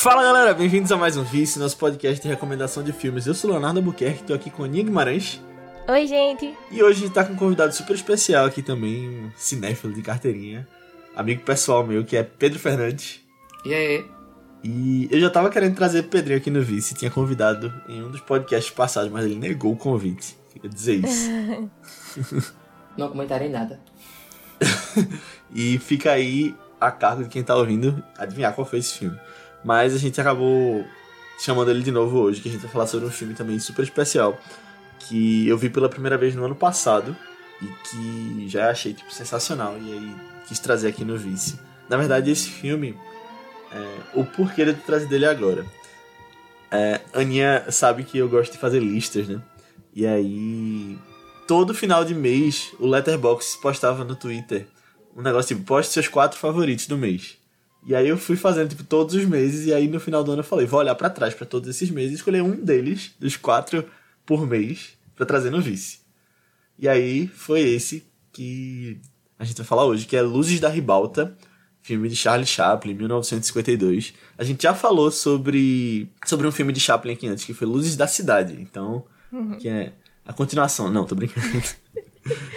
Fala galera, bem-vindos a mais um Vice, nosso podcast de recomendação de filmes. Eu sou Leonardo Buquerque, tô aqui com a Aninha Guimarães. Oi, gente. E hoje tá com um convidado super especial aqui também, um cinéfilo de carteirinha, amigo pessoal meu, que é Pedro Fernandes. E aí? E eu já tava querendo trazer o Pedrinho aqui no Vice, tinha convidado em um dos podcasts passados, mas ele negou o convite. Queria dizer isso. Não comentarei nada. e fica aí a cargo de quem tá ouvindo adivinhar qual foi esse filme. Mas a gente acabou chamando ele de novo hoje, que a gente vai falar sobre um filme também super especial, que eu vi pela primeira vez no ano passado e que já achei tipo sensacional e aí quis trazer aqui no Vice. Na verdade, esse filme é, o porquê de trazer dele agora. É, Aninha sabe que eu gosto de fazer listas, né? E aí, todo final de mês, o Letterboxd postava no Twitter um negócio tipo, poste seus quatro favoritos do mês. E aí eu fui fazendo, tipo, todos os meses, e aí no final do ano eu falei, vou olhar para trás para todos esses meses e escolher um deles, dos quatro por mês, para trazer no vice. E aí foi esse que a gente vai falar hoje, que é Luzes da Ribalta, filme de Charlie Chaplin, 1952. A gente já falou sobre, sobre um filme de Chaplin aqui antes, que foi Luzes da Cidade. Então, uhum. que é a continuação. Não, tô brincando.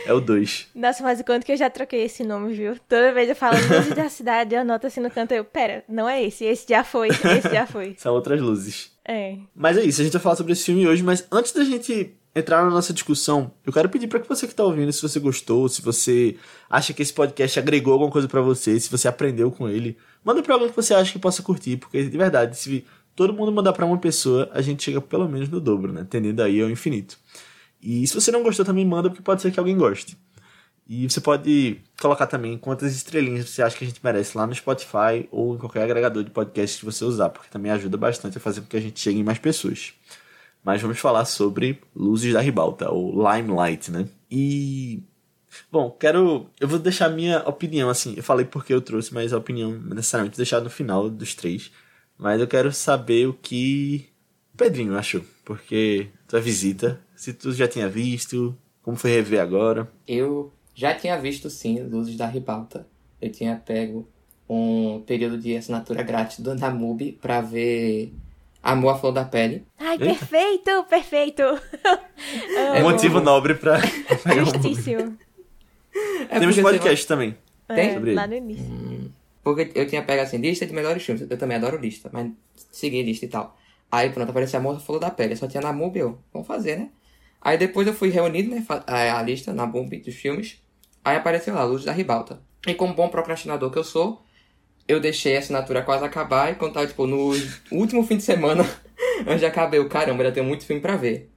É o 2. Nossa, mas o quanto que eu já troquei esse nome, viu? Toda vez eu falo Luzes da Cidade, eu anoto assim no canto, eu, pera, não é esse, esse já foi, esse já foi. São outras luzes. É. Mas é isso, a gente vai falar sobre esse filme hoje, mas antes da gente entrar na nossa discussão, eu quero pedir para que você que está ouvindo, se você gostou, se você acha que esse podcast agregou alguma coisa para você, se você aprendeu com ele, manda para alguém que você acha que possa curtir, porque de verdade, se todo mundo mandar para uma pessoa, a gente chega pelo menos no dobro, né? Tendendo aí ao infinito. E se você não gostou, também manda, porque pode ser que alguém goste. E você pode colocar também quantas estrelinhas você acha que a gente merece lá no Spotify ou em qualquer agregador de podcast que você usar, porque também ajuda bastante a fazer com que a gente chegue em mais pessoas mas vamos falar sobre Luzes da Ribalta, ou Limelight, né? E. Bom, quero. Eu vou deixar minha opinião, assim. Eu falei porque eu trouxe, mas a opinião necessariamente deixar no final dos três. Mas eu quero saber o que Pedrinho achou. Porque tua visita, se tu já tinha visto, como foi rever agora? Eu já tinha visto sim Luzes da Ribalta. Eu tinha pego um período de assinatura grátis do Namub para ver Amor à flor da pele. Ai, perfeito, perfeito. É um motivo nobre pra. Justíssimo. É Temos podcast também. Tem? É, lá no início. Hum, porque eu tinha pego assim, lista de melhores filmes. Eu também adoro lista, mas segui lista e tal. Aí pronto, apareceu Amor à flor da pele. Só tinha na MUBI, eu, vamos fazer, né? Aí depois eu fui reunido, né, a, a lista na MUBI dos filmes. Aí apareceu lá, Luz da Ribalta. E como bom procrastinador que eu sou, eu deixei a assinatura quase acabar e quando tava, tipo, no último fim de semana, eu já acabei o caramba, ainda tenho muito filme pra ver.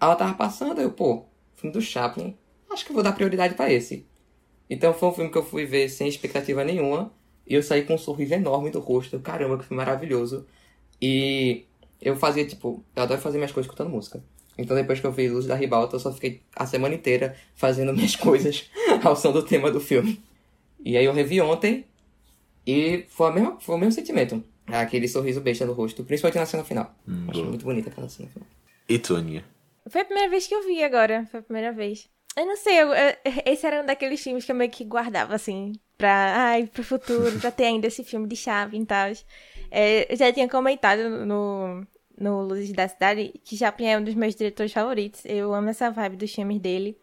Ela tava passando, eu, pô, filme do Chaplin, acho que vou dar prioridade para esse. Então foi um filme que eu fui ver sem expectativa nenhuma, e eu saí com um sorriso enorme do rosto, caramba, que filme maravilhoso. E eu fazia, tipo, eu adoro fazer minhas coisas escutando música. Então depois que eu vi Luz da Ribalta, eu só fiquei a semana inteira fazendo minhas coisas ao som do tema do filme. E aí eu revi ontem, e foi, a mesma, foi o mesmo sentimento. Aquele sorriso besta no rosto, principalmente na cena final. Hum, Acho muito bonita aquela cena final. E tu, Aninha? Foi a primeira vez que eu vi agora. Foi a primeira vez. Eu não sei, eu, eu, esse era um daqueles filmes que eu meio que guardava, assim, pra, ai, pro futuro, pra ter ainda esse filme de chave e tal. É, eu já tinha comentado no, no Luzes da Cidade que Chaplin é um dos meus diretores favoritos. Eu amo essa vibe dos filmes dele.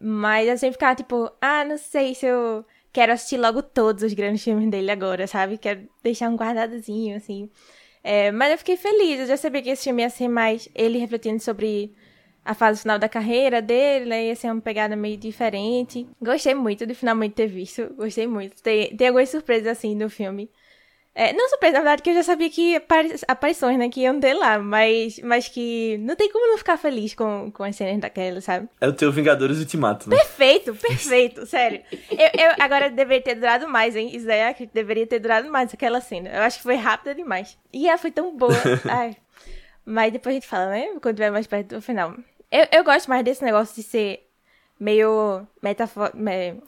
Mas eu sempre ficava tipo, ah, não sei se eu quero assistir logo todos os grandes filmes dele agora, sabe? Quero deixar um guardadozinho, assim. É, mas eu fiquei feliz, eu já sabia que esse filme ia ser mais ele refletindo sobre a fase final da carreira dele, né? Ia ser uma pegada meio diferente. Gostei muito de finalmente ter visto, gostei muito. Tem, tem algumas surpresas, assim, no filme. É, não surpresa, na verdade, que eu já sabia que aparições, né, que iam ter lá, mas, mas que não tem como não ficar feliz com, com as cenas daquela, sabe? É o teu Vingadores Ultimato, né? Perfeito, perfeito, sério. Eu, eu agora deveria ter durado mais, hein? Isso daí é que deveria ter durado mais aquela cena. Eu acho que foi rápida demais. E ela foi tão boa. Ai. Mas depois a gente fala, né? Quando tiver mais perto do final. Eu, eu gosto mais desse negócio de ser meio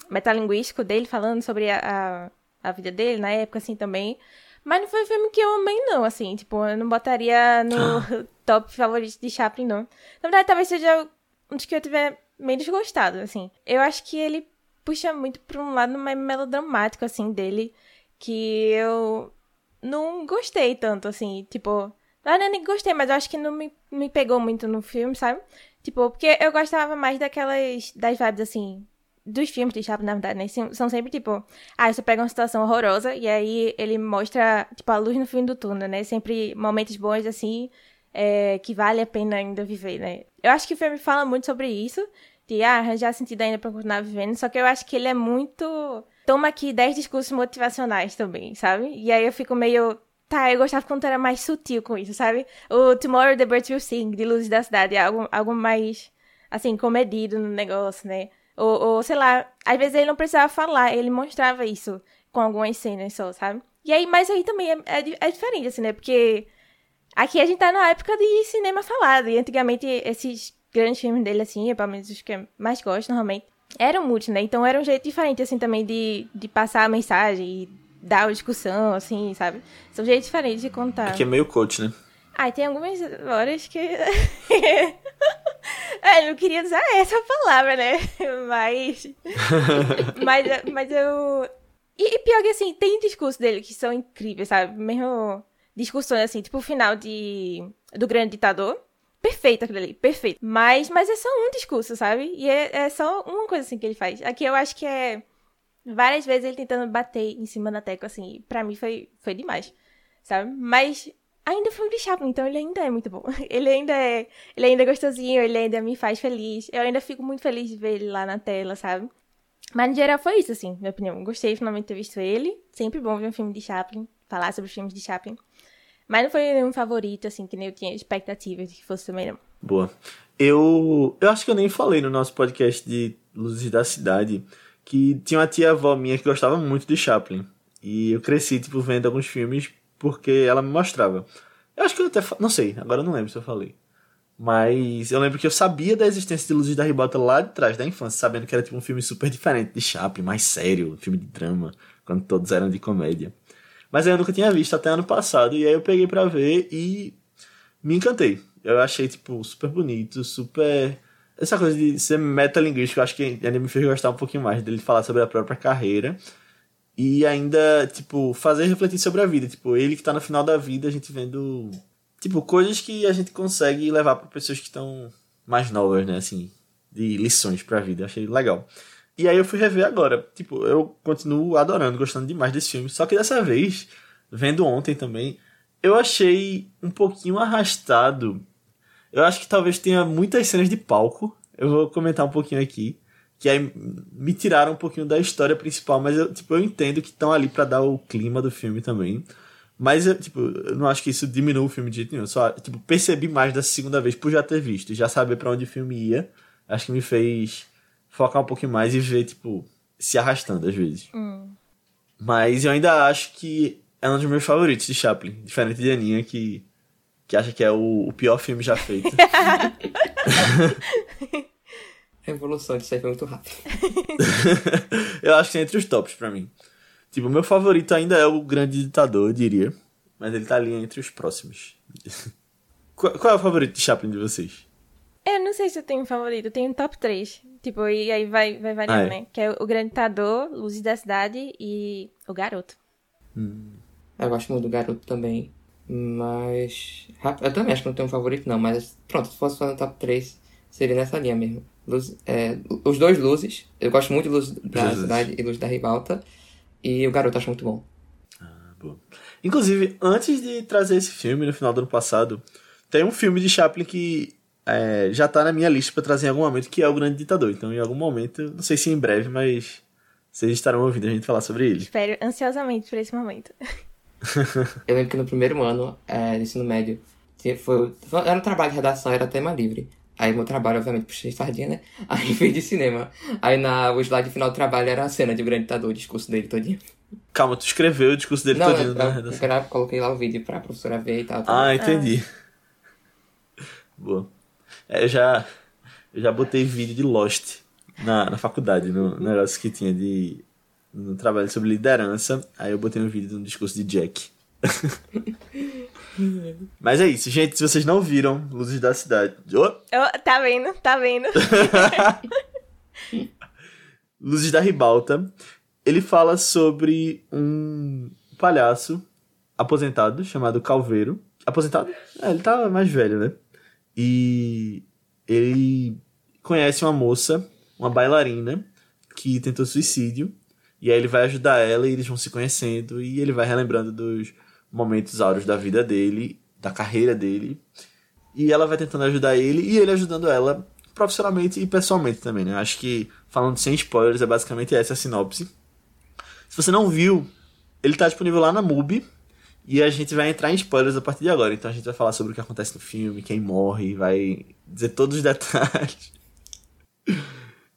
metalinguístico dele, falando sobre a, a a vida dele na época, assim, também. Mas não foi um filme que eu amei, não, assim. Tipo, eu não botaria no top favorito de Chaplin, não. Na verdade, talvez seja um dos que eu tiver menos gostado, assim. Eu acho que ele puxa muito pra um lado mais melodramático, assim, dele. Que eu não gostei tanto, assim, tipo. Eu nem gostei, mas eu acho que não me, me pegou muito no filme, sabe? Tipo, porque eu gostava mais daquelas. das vibes assim. Dos filmes de Chaplin, na verdade, né? São sempre tipo. Ah, você pega uma situação horrorosa e aí ele mostra, tipo, a luz no fim do túnel, né? Sempre momentos bons, assim, é, que vale a pena ainda viver, né? Eu acho que o filme fala muito sobre isso, de ah, arranjar sentido ainda pra continuar vivendo, só que eu acho que ele é muito. Toma aqui 10 discursos motivacionais também, sabe? E aí eu fico meio. Tá, eu gostava quando era mais sutil com isso, sabe? O Tomorrow the Birds Will Sing, de Luzes da Cidade, é algo, algo mais, assim, comedido no negócio, né? Ou, ou, sei lá, às vezes ele não precisava falar, ele mostrava isso com algumas cenas só, sabe? E aí, mas aí também é, é, é diferente, assim, né? Porque aqui a gente tá na época de cinema falado, e antigamente esses grandes filmes dele, assim, pelo menos os que eu mais gosto, normalmente, eram muitos, né? Então era um jeito diferente, assim, também de, de passar a mensagem e dar uma discussão, assim, sabe? São jeitos diferentes de contar. Aqui é meio coach, né? Ah, tem algumas horas que. é, eu não queria usar essa palavra, né? Mas. mas, mas eu. E, e, pior que assim, tem discursos dele que são incríveis, sabe? Mesmo discussões assim, tipo o final de. do Grande Ditador. Perfeito aquilo ali, perfeito. Mas, mas é só um discurso, sabe? E é, é só uma coisa assim que ele faz. Aqui eu acho que é várias vezes ele tentando bater em cima da tecla, assim, pra mim foi, foi demais, sabe? Mas ainda foi um Chaplin, então ele ainda é muito bom. Ele ainda é, ele ainda é gostosinho, ele ainda me faz feliz. Eu ainda fico muito feliz de ver ele lá na tela, sabe? Mas no geral foi isso, assim, minha opinião. Gostei finalmente de ter visto ele. Sempre bom ver um filme de Chaplin, falar sobre os filmes de Chaplin. Mas não foi nenhum favorito, assim, que nem eu tinha expectativa de que fosse também, não. Boa. Eu, eu acho que eu nem falei no nosso podcast de Luzes da Cidade que tinha uma tia avó minha que gostava muito de Chaplin. E eu cresci, tipo, vendo alguns filmes porque ela me mostrava. Eu acho que eu até. Não sei, agora eu não lembro se eu falei. Mas eu lembro que eu sabia da existência de Luzes da Ribota lá de trás, da infância, sabendo que era tipo um filme super diferente de Chaplin, mais sério, um filme de drama, quando todos eram de comédia. Mas eu nunca tinha visto até ano passado, e aí eu peguei para ver e me encantei. Eu achei, tipo, super bonito, super. Essa coisa de ser metalinguístico, eu acho que ainda me fez gostar um pouquinho mais dele falar sobre a própria carreira. E ainda, tipo, fazer refletir sobre a vida. Tipo, ele que tá no final da vida, a gente vendo. Tipo, coisas que a gente consegue levar para pessoas que estão mais novas, né? Assim, de lições pra vida. Achei legal. E aí eu fui rever agora. Tipo, eu continuo adorando, gostando demais desse filme. Só que dessa vez, vendo ontem também, eu achei um pouquinho arrastado. Eu acho que talvez tenha muitas cenas de palco. Eu vou comentar um pouquinho aqui que aí me tiraram um pouquinho da história principal, mas eu, tipo, eu entendo que estão ali para dar o clima do filme também. Mas eu, tipo, eu não acho que isso diminua o filme de jeito nenhum. Só, tipo, percebi mais da segunda vez por já ter visto, já saber para onde o filme ia. Acho que me fez focar um pouquinho mais e ver, tipo, se arrastando às vezes. Hum. Mas eu ainda acho que é um dos meus favoritos de Chaplin. Diferente de Aninha, que, que acha que é o, o pior filme já feito. A evolução disso aí foi muito rápida. eu acho que é entre os tops pra mim. Tipo, meu favorito ainda é o Grande Ditador, eu diria. Mas ele tá ali entre os próximos. qual, qual, é o favorito de Chaplin de vocês? Eu não sei se eu tenho um favorito, eu tenho um top 3. Tipo, e aí vai, vai variando, ah, é. né? Que é o Grande Ditador, Luzes da Cidade e o Garoto. Hum. Eu gosto muito do Garoto também. Mas. Eu também acho que não tenho um favorito, não. Mas pronto, se fosse fazer um top 3, seria nessa linha mesmo. Luz, é, os dois Luzes. Eu gosto muito de Luz da Jesus. Cidade e Luz da Ribalta. E o Garoto acho muito bom. Ah, boa. Inclusive, antes de trazer esse filme no final do ano passado, tem um filme de Chaplin que é, já tá na minha lista para trazer em algum momento, que é O Grande Ditador. Então, em algum momento, não sei se em breve, mas vocês estarão ouvindo a gente falar sobre ele. Espero ansiosamente por esse momento. eu lembro que no primeiro ano é, de ensino médio, foi, era um trabalho de redação, era tema livre. Aí meu trabalho, obviamente, puxei sardinha, né? Aí fui de cinema. Aí na, o slide final do trabalho era a cena de o grande ditador, o discurso dele todinho. Calma, tu escreveu o discurso dele Não, todinho eu, na redação? Eu coloquei lá o vídeo pra professora ver e tal. Ah, entendi. Ah. Boa. É, eu já, eu já botei vídeo de Lost na, na faculdade, no negócio que tinha de... No trabalho sobre liderança, aí eu botei um vídeo de um discurso de Jack. Mas é isso, gente. Se vocês não viram Luzes da Cidade. Oh. Oh, tá vendo, tá vendo. Luzes da Ribalta. Ele fala sobre um palhaço aposentado chamado Calveiro. Aposentado? É, ele tá mais velho, né? E ele conhece uma moça, uma bailarina, que tentou suicídio. E aí ele vai ajudar ela e eles vão se conhecendo. E ele vai relembrando dos momentos áureos da vida dele, da carreira dele. E ela vai tentando ajudar ele e ele ajudando ela profissionalmente e pessoalmente também, né? Acho que, falando sem spoilers, é basicamente essa a sinopse. Se você não viu, ele tá disponível lá na MUBI. E a gente vai entrar em spoilers a partir de agora. Então a gente vai falar sobre o que acontece no filme, quem morre, vai dizer todos os detalhes.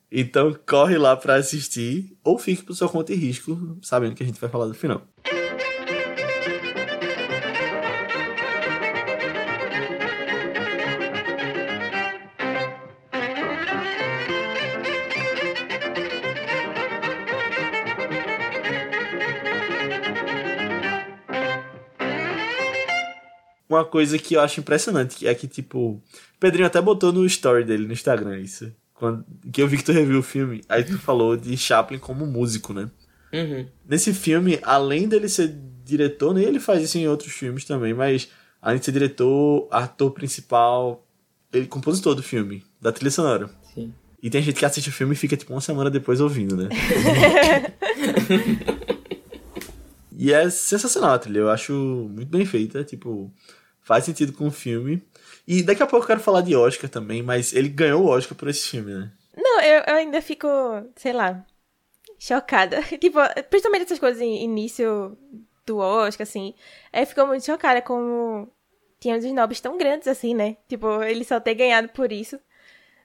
Então corre lá para assistir ou fique pro seu conta e risco, sabendo que a gente vai falar do final. Uma coisa que eu acho impressionante é que, tipo, o Pedrinho até botou no story dele no Instagram isso. Quando, que eu vi que tu reviu o filme, aí tu falou de Chaplin como músico, né? Uhum. Nesse filme, além dele ser diretor, nem ele faz isso em outros filmes também, mas além de ser diretor, ator principal, ele é compositor do filme, da trilha sonora. Sim. E tem gente que assiste o filme e fica tipo uma semana depois ouvindo, né? e é sensacional a trilha, eu acho muito bem feita, tipo, faz sentido com o filme. E daqui a pouco eu quero falar de Oscar também, mas ele ganhou o Oscar por esse filme, né? Não, eu, eu ainda fico, sei lá, chocada. tipo, principalmente essas coisas em início do Oscar, assim. Eu fico muito chocada como tinha uns nobres tão grandes assim, né? Tipo, ele só ter ganhado por isso.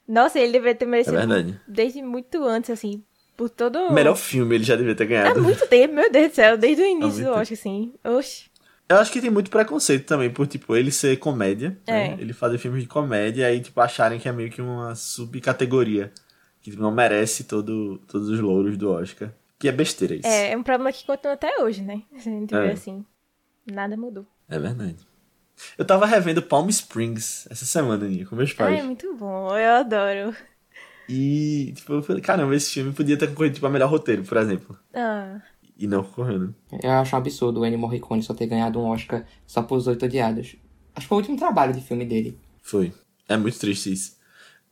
Nossa, ele deveria ter É merecido verdade. desde muito antes, assim. Por todo. Melhor filme ele já devia ter Há ganhado. muito tempo, meu Deus do céu, desde o início do. Oscar, assim. Oxi. Eu acho que tem muito preconceito também por, tipo, ele ser comédia, né? É. Ele fazer filmes de comédia e aí, tipo, acharem que é meio que uma subcategoria. Que tipo, não merece todo, todos os louros do Oscar. Que é besteira isso. É, é um problema que continua até hoje, né? Se a gente É. vê assim. Nada mudou. É verdade. Eu tava revendo Palm Springs essa semana, Aninha, com meus Ai, pais. é muito bom, eu adoro. E, tipo, eu falei, caramba, esse filme podia ter concorrido, tipo, a melhor roteiro, por exemplo. Ah, E não né? Eu acho um absurdo o Ennio Morricone só ter ganhado um Oscar só por Os Oito Odiados. Acho que foi o último trabalho de filme dele. Foi. É muito triste isso.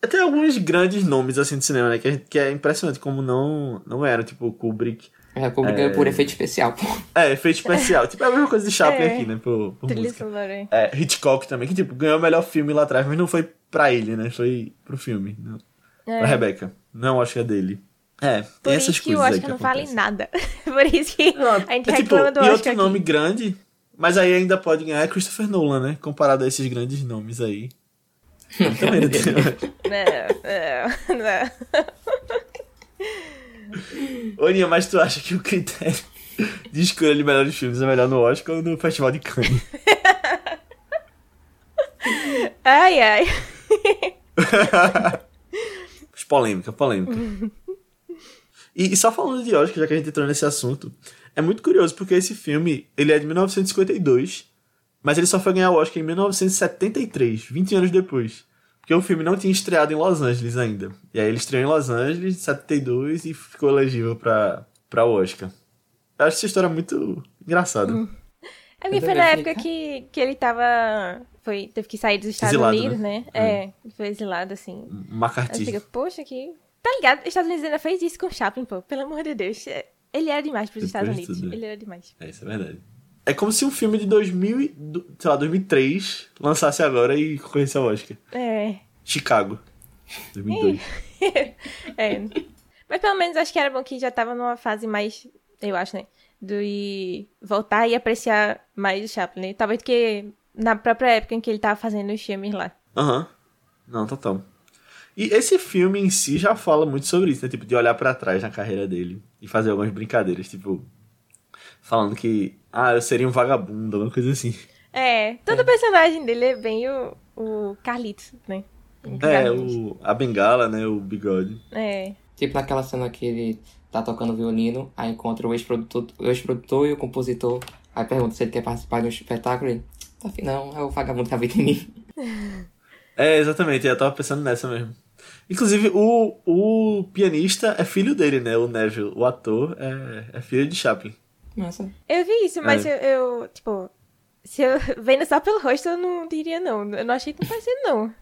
Tem alguns grandes nomes, assim, de cinema, né? Que, gente- que é impressionante como não, não eram, tipo, Kubrick. É, Kubrick ganhou por efeito especial, pô. É, efeito especial. tipo, é a mesma coisa de Chaplin É. aqui, né? Por, por trilha música. É, Hitchcock também, que, tipo, ganhou o melhor filme lá atrás, mas não foi pra ele, né? Foi pro filme. Não. É. Pra Rebecca. Não acho que é dele. É, tem Por essas isso que o coisas Oscar que não vale acontecem. nada. Por isso que Não, a gente é, tipo, reclama do e Oscar outro aqui. nome grande, mas aí ainda pode ganhar é Christopher Nolan, né? Comparado a esses grandes nomes aí. Ele também não tem. Não, não, não. Ô, mas tu acha que o critério de escolha de melhores filmes é melhor no Oscar ou no Festival de Cannes? Ai, ai. polêmica, polêmica. E, e só falando de Oscar, já que a gente entrou nesse assunto, é muito curioso porque esse filme, ele é de 1952, mas ele só foi ganhar o Oscar em 1973, 20 anos depois. Porque o filme não tinha estreado em Los Angeles ainda. E aí ele estreou em Los Angeles em 72 e ficou elegível pra, pra Oscar. Eu acho essa história muito engraçada. É porque Eu foi na época que, que ele tava. Foi, teve que sair dos Estados Exilado, Unidos, né? né? É, foi exilado, assim. Um fica, poxa, que. Tá ligado? Os Estados Unidos ainda fez isso com o Chaplin, pô. Pelo amor de Deus. Ele era demais pros Depois Estados Unidos. né? Ele era demais. É, isso é verdade. É como se um filme de 2000, e- do- sei lá, 2003 lançasse agora e concorresse ao Oscar. É. Chicago. 2002. é. Mas pelo menos acho que era bom que já tava numa fase mais, eu acho, né? De voltar e apreciar mais o Chaplin. né? Talvez que na própria época em que ele tava fazendo os filmes lá. Aham. Não, total. E esse filme em si já fala muito sobre isso, né? Tipo, de olhar pra trás na carreira dele e fazer algumas brincadeiras, tipo, falando que, ah, eu seria um vagabundo, alguma coisa assim. É, todo personagem dele é bem o, o Carlitos, né? O É, o, a bengala, né? O bigode. É. Tipo naquela cena que ele tá tocando violino, aí encontra o ex-produtor o ex-produtor e o compositor. Aí pergunta se ele quer participar de um espetáculo. Ele, tá afim, não, é o vagabundo que habita em mim. É, exatamente, eu tava pensando nessa mesmo. Inclusive, o, o pianista é filho dele, né? O Neville, o ator, é, é filho de Chaplin. Massa. Eu vi isso, mas É. eu, eu, tipo, se eu vendo só pelo rosto, eu não diria não. Eu não achei tão parecido, não.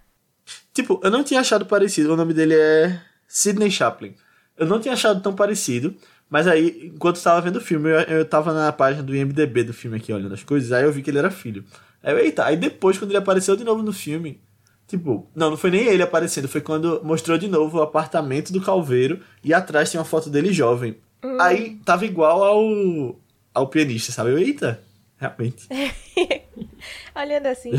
Tipo, eu não tinha achado parecido. O nome dele é Sidney Chaplin. Eu não tinha achado tão parecido. Mas aí, enquanto eu tava vendo o filme, eu, eu tava na página do IMDB do filme aqui, olhando as coisas. Aí eu vi que ele era filho. Aí eu, eita. Aí depois, quando ele apareceu de novo no filme. Tipo, não, não foi nem ele aparecendo. Foi quando mostrou de novo o apartamento do Calveiro. E atrás tinha uma foto dele jovem. Aí tava igual ao, ao pianista, sabe? Eu, eita. Realmente. Olhando assim.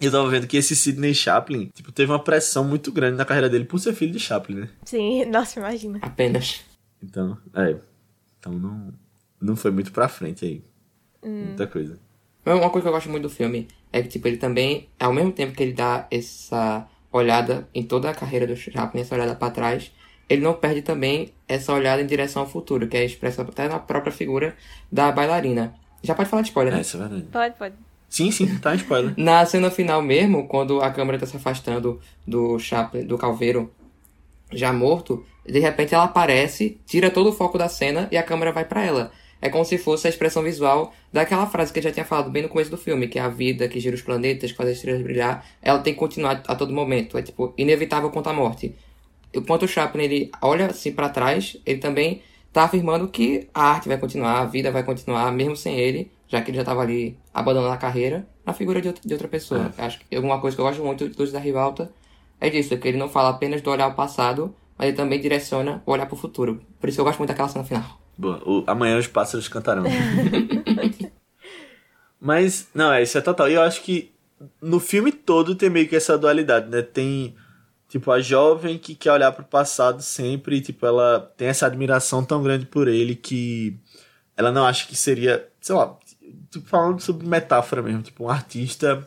E eu tava vendo que esse Sidney Chaplin, tipo, teve uma pressão muito grande na carreira dele por ser filho de Chaplin, né? Sim, nossa, imagina. Apenas. Então, é. Então não, não foi muito pra frente aí. Muita coisa. Uma coisa que eu gosto muito do filme é que, tipo, ele também, ao mesmo tempo que ele dá essa olhada em toda a carreira do Chaplin, essa olhada pra trás, ele não perde também essa olhada em direção ao futuro, que é expressa até na própria figura da bailarina. Já pode falar de spoiler, É, né? isso é verdade. Pode, pode. Sim, sim, tá em spoiler. Na cena final mesmo, quando a câmera tá se afastando do Chaplin, do Calveiro, já morto, de repente ela aparece, tira todo o foco da cena e a câmera vai pra ela. É como se fosse a expressão visual daquela frase que eu já tinha falado bem no começo do filme, que é a vida que gira os planetas, que faz as estrelas brilhar, ela tem que continuar a todo momento. É tipo, inevitável quanto a morte. Enquanto o Chaplin ele olha assim pra trás, ele também tá afirmando que a arte vai continuar, a vida vai continuar, mesmo sem ele, já que ele já tava ali abandonando a carreira, na figura de outra, de outra pessoa. Acho que alguma coisa que eu gosto muito do Luz da Rivalta é disso, é que ele não fala apenas do olhar ao passado, mas ele também direciona o olhar pro futuro. Por isso eu gosto muito daquela cena final. Boa, o- amanhã os pássaros cantarão. Mas, não, é, isso é total. E eu acho que no filme todo tem meio que essa dualidade, né? Tem, tipo, a jovem que quer olhar pro passado sempre, e, tipo, ela tem essa admiração tão grande por ele que ela não acha que seria, sei lá, tipo, falando sobre metáfora mesmo, tipo, um artista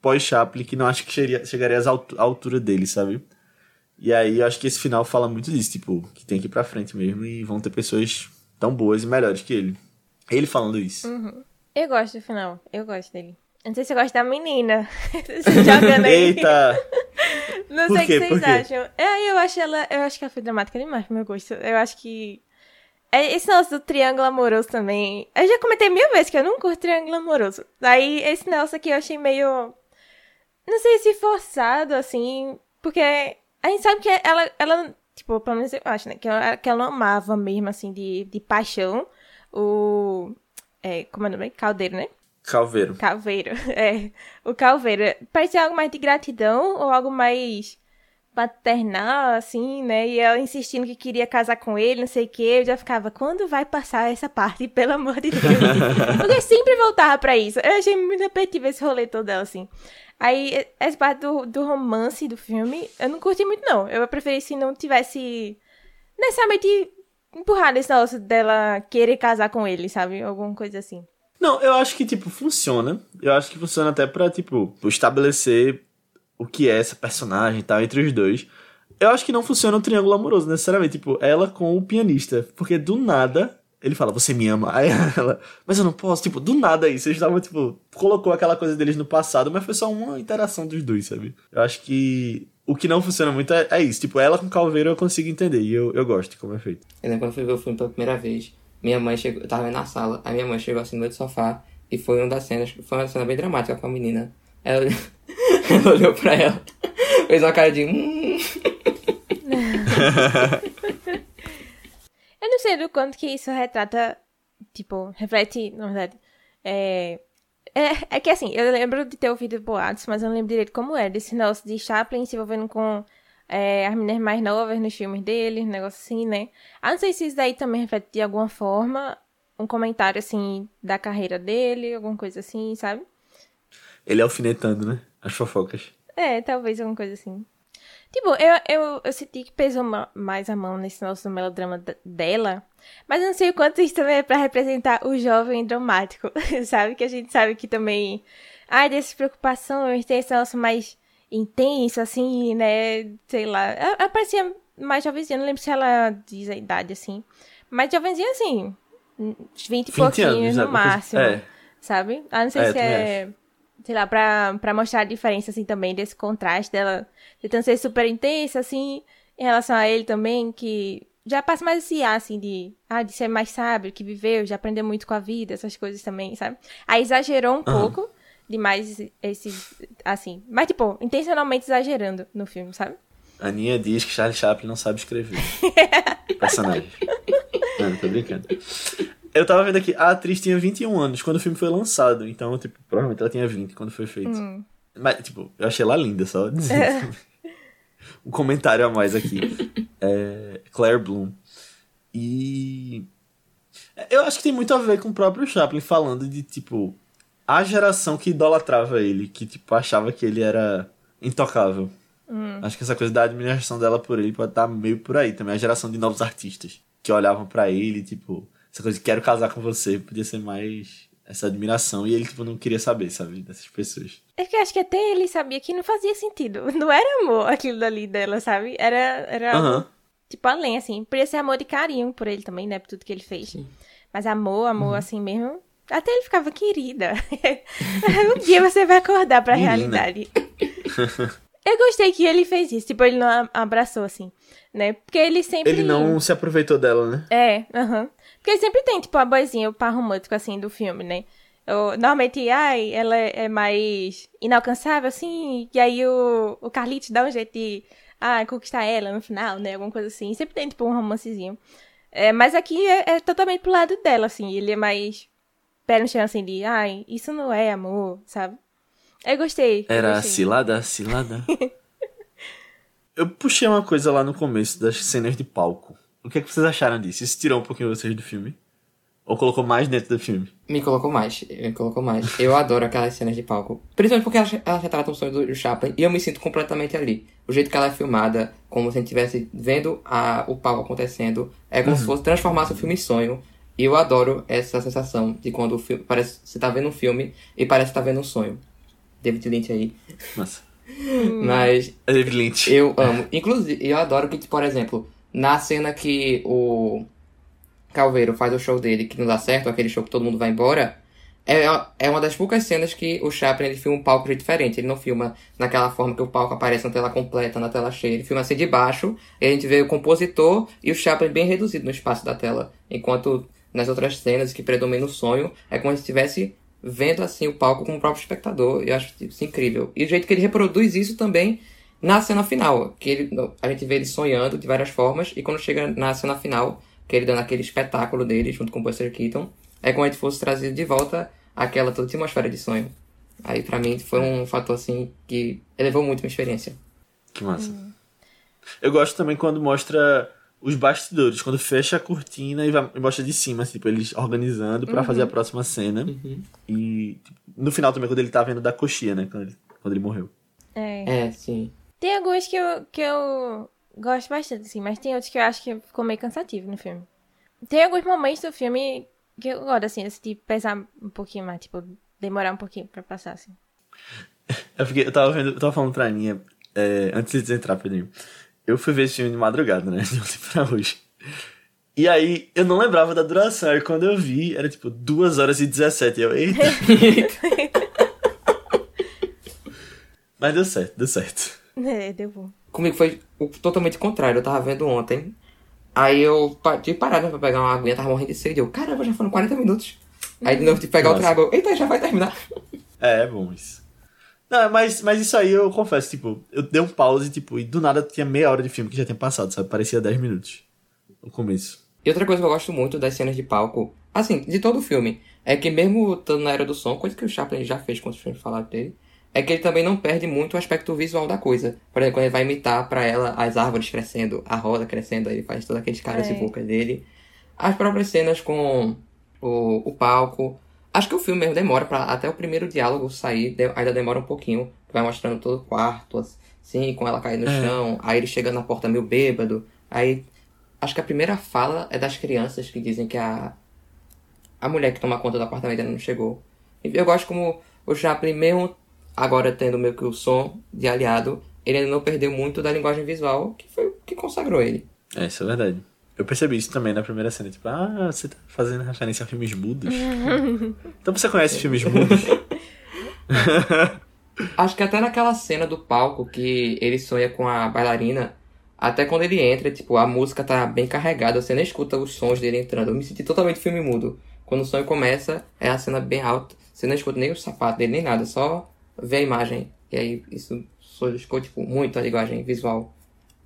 pós-Chaplin que não acha que chegaria, chegaria à altura dele, sabe? E aí eu acho que esse final fala muito disso, tipo, que tem que ir pra frente mesmo e vão ter pessoas tão boas e melhores que ele. Ele falando isso. Eu gosto do final. Eu gosto dele. Não sei se eu gosto da menina. Jogando aí. Eita! Não Por sei o que vocês acham. É, eu acho ela. Eu acho que ela foi dramática demais pro meu gosto. Eu acho que. é, Esse negócio do triângulo amoroso também. Eu já comentei mil vezes que eu não curto triângulo amoroso. Daí, esse negócio aqui eu achei meio. Não sei se forçado, assim. Porque a gente sabe que ela. ela tipo, pelo menos eu acho, né? Que ela, que ela amava mesmo, assim, de, de paixão. O. É, como é o nome? Caldeiro, né? Calveiro. Calveiro, é. O Calveiro. Parecia algo mais de gratidão ou algo mais paternal, assim, né? E ela insistindo que queria casar com ele, não sei o quê. Eu já ficava, quando vai passar essa parte, pelo amor de Deus? Porque sempre voltava pra isso. Eu achei muito repetitivo esse rolê todo dela, assim. Aí, essa parte do, do romance do filme, eu não curti muito, não. Eu preferi se não tivesse necessariamente empurrado esse negócio dela querer casar com ele, sabe? Alguma coisa assim. Não, eu acho que, tipo, funciona. Eu acho que funciona até pra, tipo, estabelecer o que é essa personagem e tal entre os dois. Eu acho que não funciona o triângulo amoroso, necessariamente. Tipo, ela com o pianista. Porque do nada, ele fala, você me ama. Aí ela, mas eu não posso. Tipo, do nada isso. Eles estavam, tipo, colocou aquela coisa deles no passado, mas foi só uma interação dos dois, sabe? Eu acho que o que não funciona muito é, é isso. Tipo, ela com Calveiro eu consigo entender. E eu, eu gosto de como é feito. Eu lembro quando eu fui ver o filme pela primeira vez, minha mãe chegou, eu tava na sala, aí minha mãe chegou assim no do sofá e foi uma das cenas, foi uma cena bem dramática com a menina. Ela, ela olhou pra ela, fez uma cara de hum. Eu não sei do quanto que isso retrata, tipo, reflete, na verdade. É, é, é que assim, eu lembro de ter ouvido boatos, mas eu não lembro direito como é. Desse negócio de Chaplin se envolvendo com é, as meninas mais novas nos filmes dele, um negócio assim, né? Ah, não sei se isso daí também reflete de alguma forma um comentário, assim, da carreira dele, alguma coisa assim, sabe? Ele alfinetando, né? As fofocas. É, talvez alguma coisa assim. Tipo, eu, eu, eu senti que pesou ma- mais a mão nesse nosso melodrama dela. Mas eu não sei o quanto isso também é pra representar o jovem dramático, sabe? Que a gente sabe que também. Ai, dessas preocupações, tem esse nosso mais intenso, assim, né? Sei lá. Ela, parecia mais jovenzinha, não lembro se ela diz a idade, assim. Mas jovenzinha, assim. uns 20 e 20 pouquinhos anos, no máximo. é. Sabe? Ah, não sei É, se é sei lá, pra, pra mostrar a diferença, assim, também, desse contraste dela tentando ser super intensa, assim, em relação a ele também, que já passa mais esse ar, assim, de, ah, de ser mais sábio, que viveu, já aprendeu muito com a vida, essas coisas também, sabe? Aí exagerou um pouco demais esses, assim. Mas, tipo, intencionalmente exagerando no filme, sabe? A Aninha diz que Charlie Chaplin não sabe escrever. Personagem. Não, tô brincando. Eu tava vendo aqui, a atriz tinha 21 anos quando o filme foi lançado. Então, tipo, provavelmente ela tinha 20 quando foi feito. Hum. Mas, tipo, eu achei ela linda, só dizendo. um comentário a mais aqui. É, Claire Bloom. E. Eu acho que tem muito a ver com o próprio Chaplin falando de, tipo, a geração que idolatrava ele, que, tipo, achava que ele era intocável. Acho que essa coisa da admiração dela por ele pode estar meio por aí também. A geração de novos artistas que olhavam pra ele, tipo, essa coisa de quero casar com você, podia ser mais essa admiração. E ele, tipo, não queria saber, sabe, dessas pessoas. É que eu acho que até ele sabia que não fazia sentido. Não era amor aquilo dali dela, sabe? Era, era algo, Aham. tipo, além, assim. Podia ser amor de carinho por ele também, né? Por tudo que ele fez. Mas amor, amor, Uhum. assim mesmo. Até ele ficava, querida. um dia você vai acordar pra realidade. Eu gostei que ele fez isso. Tipo, ele não abraçou, assim, né? Porque ele sempre... Ele não se aproveitou dela, né? É, aham. Porque sempre tem, tipo, a boizinha, o par romântico, assim, do filme, né? Eu, normalmente, ai, ela é mais inalcançável, assim, e aí o, o Carlitos dá um jeito de, ah, conquistar ela no final, né? Alguma coisa assim. Sempre tem, tipo, um romancezinho. É, mas aqui é, é totalmente pro lado dela, assim. Ele é mais pé no chão, assim, de, ai, isso não é amor, sabe? Eu gostei. eu Era gostei. cilada, cilada. eu puxei uma coisa lá no começo das cenas de palco. O que, é que vocês acharam disso? Isso tirou um pouquinho vocês do filme? Ou colocou mais dentro do filme? Me colocou mais, me colocou mais. Eu adoro aquelas cenas de palco. Principalmente porque elas, elas retratam o sonho do, Chaplin e eu me sinto completamente ali. O jeito que ela é filmada, como se a gente estivesse vendo a, o palco acontecendo, é como se fosse transformasse o filme em sonho. E eu adoro essa sensação de quando o filme parece você tá vendo um filme e parece que tá vendo um sonho. David Lynch aí. Nossa. Mas David Lynch. eu amo. Inclusive, eu adoro que, por exemplo, na cena que o Calveiro faz o show dele, que não dá certo, aquele show que todo mundo vai embora, é, é uma das poucas cenas que o Chaplin ele filma um palco de diferente. Ele não filma naquela forma que o palco aparece na tela completa, na tela cheia. Ele filma assim de baixo, e a gente vê o compositor e o Chaplin bem reduzido no espaço da tela. Enquanto nas outras cenas que predomina o sonho, é como se estivesse vendo assim o palco com o próprio espectador. Eu acho isso incrível. E o jeito que ele reproduz isso também na cena final, que ele, a gente vê ele sonhando de várias formas, e quando chega na cena final, que ele dando aquele espetáculo dele junto com o Buster Keaton, é como se a gente fosse trazido de volta àquela toda atmosfera de sonho. Aí pra mim foi um fator assim que elevou muito minha experiência. Que massa. Eu gosto também quando mostra os bastidores, quando fecha a cortina e, vai, e mostra de cima, assim, tipo, eles organizando pra fazer a próxima cena. E tipo, no final também, quando ele tá vendo da coxinha, né? Quando ele, quando ele morreu. É. É, sim. Tem alguns que eu, que eu gosto bastante, assim, mas tem outros que eu acho que ficou meio cansativo no filme. Tem alguns momentos do filme que eu gosto, assim, esse de pesar um pouquinho mais, tipo, demorar um pouquinho pra passar, assim. Eu, fiquei, eu tava vendo, eu tava falando pra Aninha, é, antes de entrar, Pedrinho. Eu fui ver esse filme de madrugada, né? De ontem pra hoje. E aí, eu não lembrava da duração. E quando eu vi, era tipo 2 horas e 17. E eu, eita. Mas deu certo, deu certo. É, deu bom. Comigo foi o totalmente contrário. Eu tava vendo ontem. Aí eu pa- tive parado pra pegar uma aguinha, tava morrendo de sede. Eu, caramba, já foram 40 minutos. Aí de novo tive que pegar outra Nossa. água. Eu, Eita, já vai terminar. É, é bom isso. Não, mas, mas isso aí eu confesso, tipo, eu dei um pause, tipo, e do nada tinha meia hora de filme que já tinha passado, sabe? Parecia 10 minutos. No começo. E outra coisa que eu gosto muito das cenas de palco, assim, de todo o filme, é que mesmo estando na era do som, coisa que o Chaplin já fez quando os filmes falaram dele, é que ele também não perde muito o aspecto visual da coisa. Por exemplo, quando ele vai imitar pra ela as árvores crescendo, a roda crescendo, aí ele faz todos aqueles caras É. e bocas dele. As próprias cenas com o, o palco. Acho que o filme mesmo demora pra até o primeiro diálogo sair, de- ainda demora um pouquinho. Vai mostrando todo o quarto, assim, com ela caindo no É. chão, aí ele chega na porta meio bêbado, aí Acho que a primeira fala é das crianças que dizem que a, a mulher que toma conta do apartamento ainda não chegou. E Eu gosto como o Chaplin, mesmo agora tendo meio que o som de aliado, ele ainda não perdeu muito da linguagem visual, que foi o que consagrou ele. É, isso é verdade. Eu percebi isso também na primeira cena, tipo, ah, você tá fazendo referência a filmes mudos? então você conhece filmes mudos? Acho que até naquela cena do palco que ele sonha com a bailarina, Até quando ele entra, tipo, a música tá bem carregada, você nem escuta os sons dele entrando. Eu me senti totalmente filme mudo. Quando o sonho começa, é a cena bem alta. Você não escuta nem o sapato dele, nem nada, só vê a imagem. E aí isso solidificou, tipo, muito a linguagem visual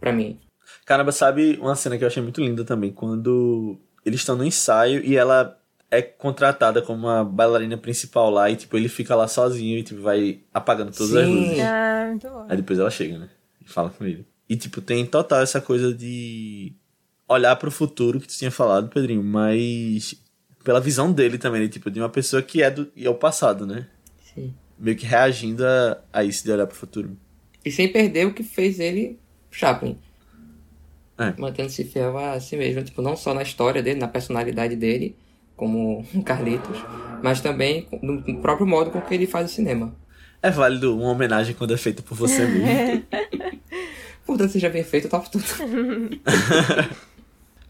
pra mim. Caramba, sabe uma cena que eu achei muito linda também? Quando eles estão no ensaio e ela é contratada como uma bailarina principal lá e, tipo, ele fica lá sozinho e, tipo, vai apagando todas as Sim. luzes. Ah, muito bom. Aí depois ela chega, né? E fala com ele. E, tipo, tem total essa coisa de olhar pro futuro que tu tinha falado, Pedrinho, mas pela visão dele também, né? Tipo, de uma pessoa que é do e é o passado, né? Sim. Meio que reagindo a, a isso de olhar pro futuro. E sem perder o que fez ele Chaplin. É. Mantendo-se fiel a si mesmo, tipo, não só na história dele, na personalidade dele, como Carlitos, mas também no próprio modo com que ele faz o cinema. É válido uma homenagem quando é feita por você mesmo. Portanto, seja bem feito, eu topo tudo.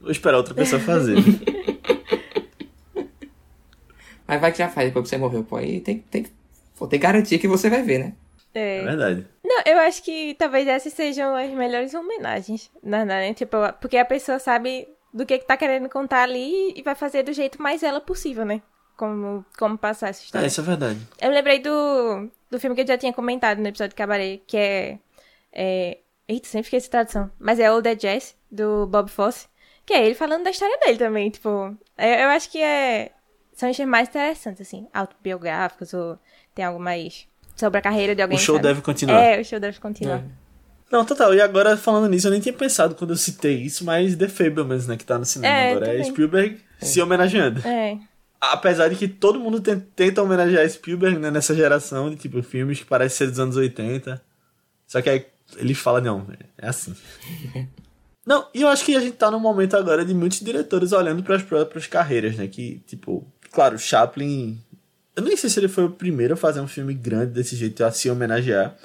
Vou esperar outra pessoa fazer. Mas vai que já faz depois que você morreu, pô. Aí tem, tem, pô, tem que garantir que você vai ver, né? É É. verdade. Não, eu acho que talvez essas sejam as melhores homenagens, na verdade, né? Tipo, porque a pessoa sabe do que, que tá querendo contar ali e vai fazer do jeito mais ela possível, né? Como, como passar essa É, história. isso é verdade. Eu lembrei do, do filme que eu já tinha comentado no episódio de Cabaré, que é. é... Eita, sempre esqueci a tradução. Mas é o The Jazz, do Bob Fosse. Que é ele falando da história dele também. Tipo, eu, eu acho que é. São os mais interessantes, assim. Autobiográficos ou tem algo mais sobre a carreira de alguém. O show sabe? deve continuar. É, o show deve continuar. Não, total. E agora, falando nisso, eu nem tinha pensado quando eu citei isso, mas The Fablemans, né, que tá no cinema É, agora. É. Spielberg se homenageando. É. Apesar de que todo mundo ten- tenta homenagear Spielberg, né, nessa geração de, tipo, filmes que parecem ser dos anos 80. Só que aí ele fala, não, é assim. não, e eu acho que a gente tá num momento agora de muitos diretores olhando para as próprias carreiras, né, que, tipo, claro, Chaplin... Eu nem sei se ele foi o primeiro a fazer um filme grande desse jeito, a se homenagear.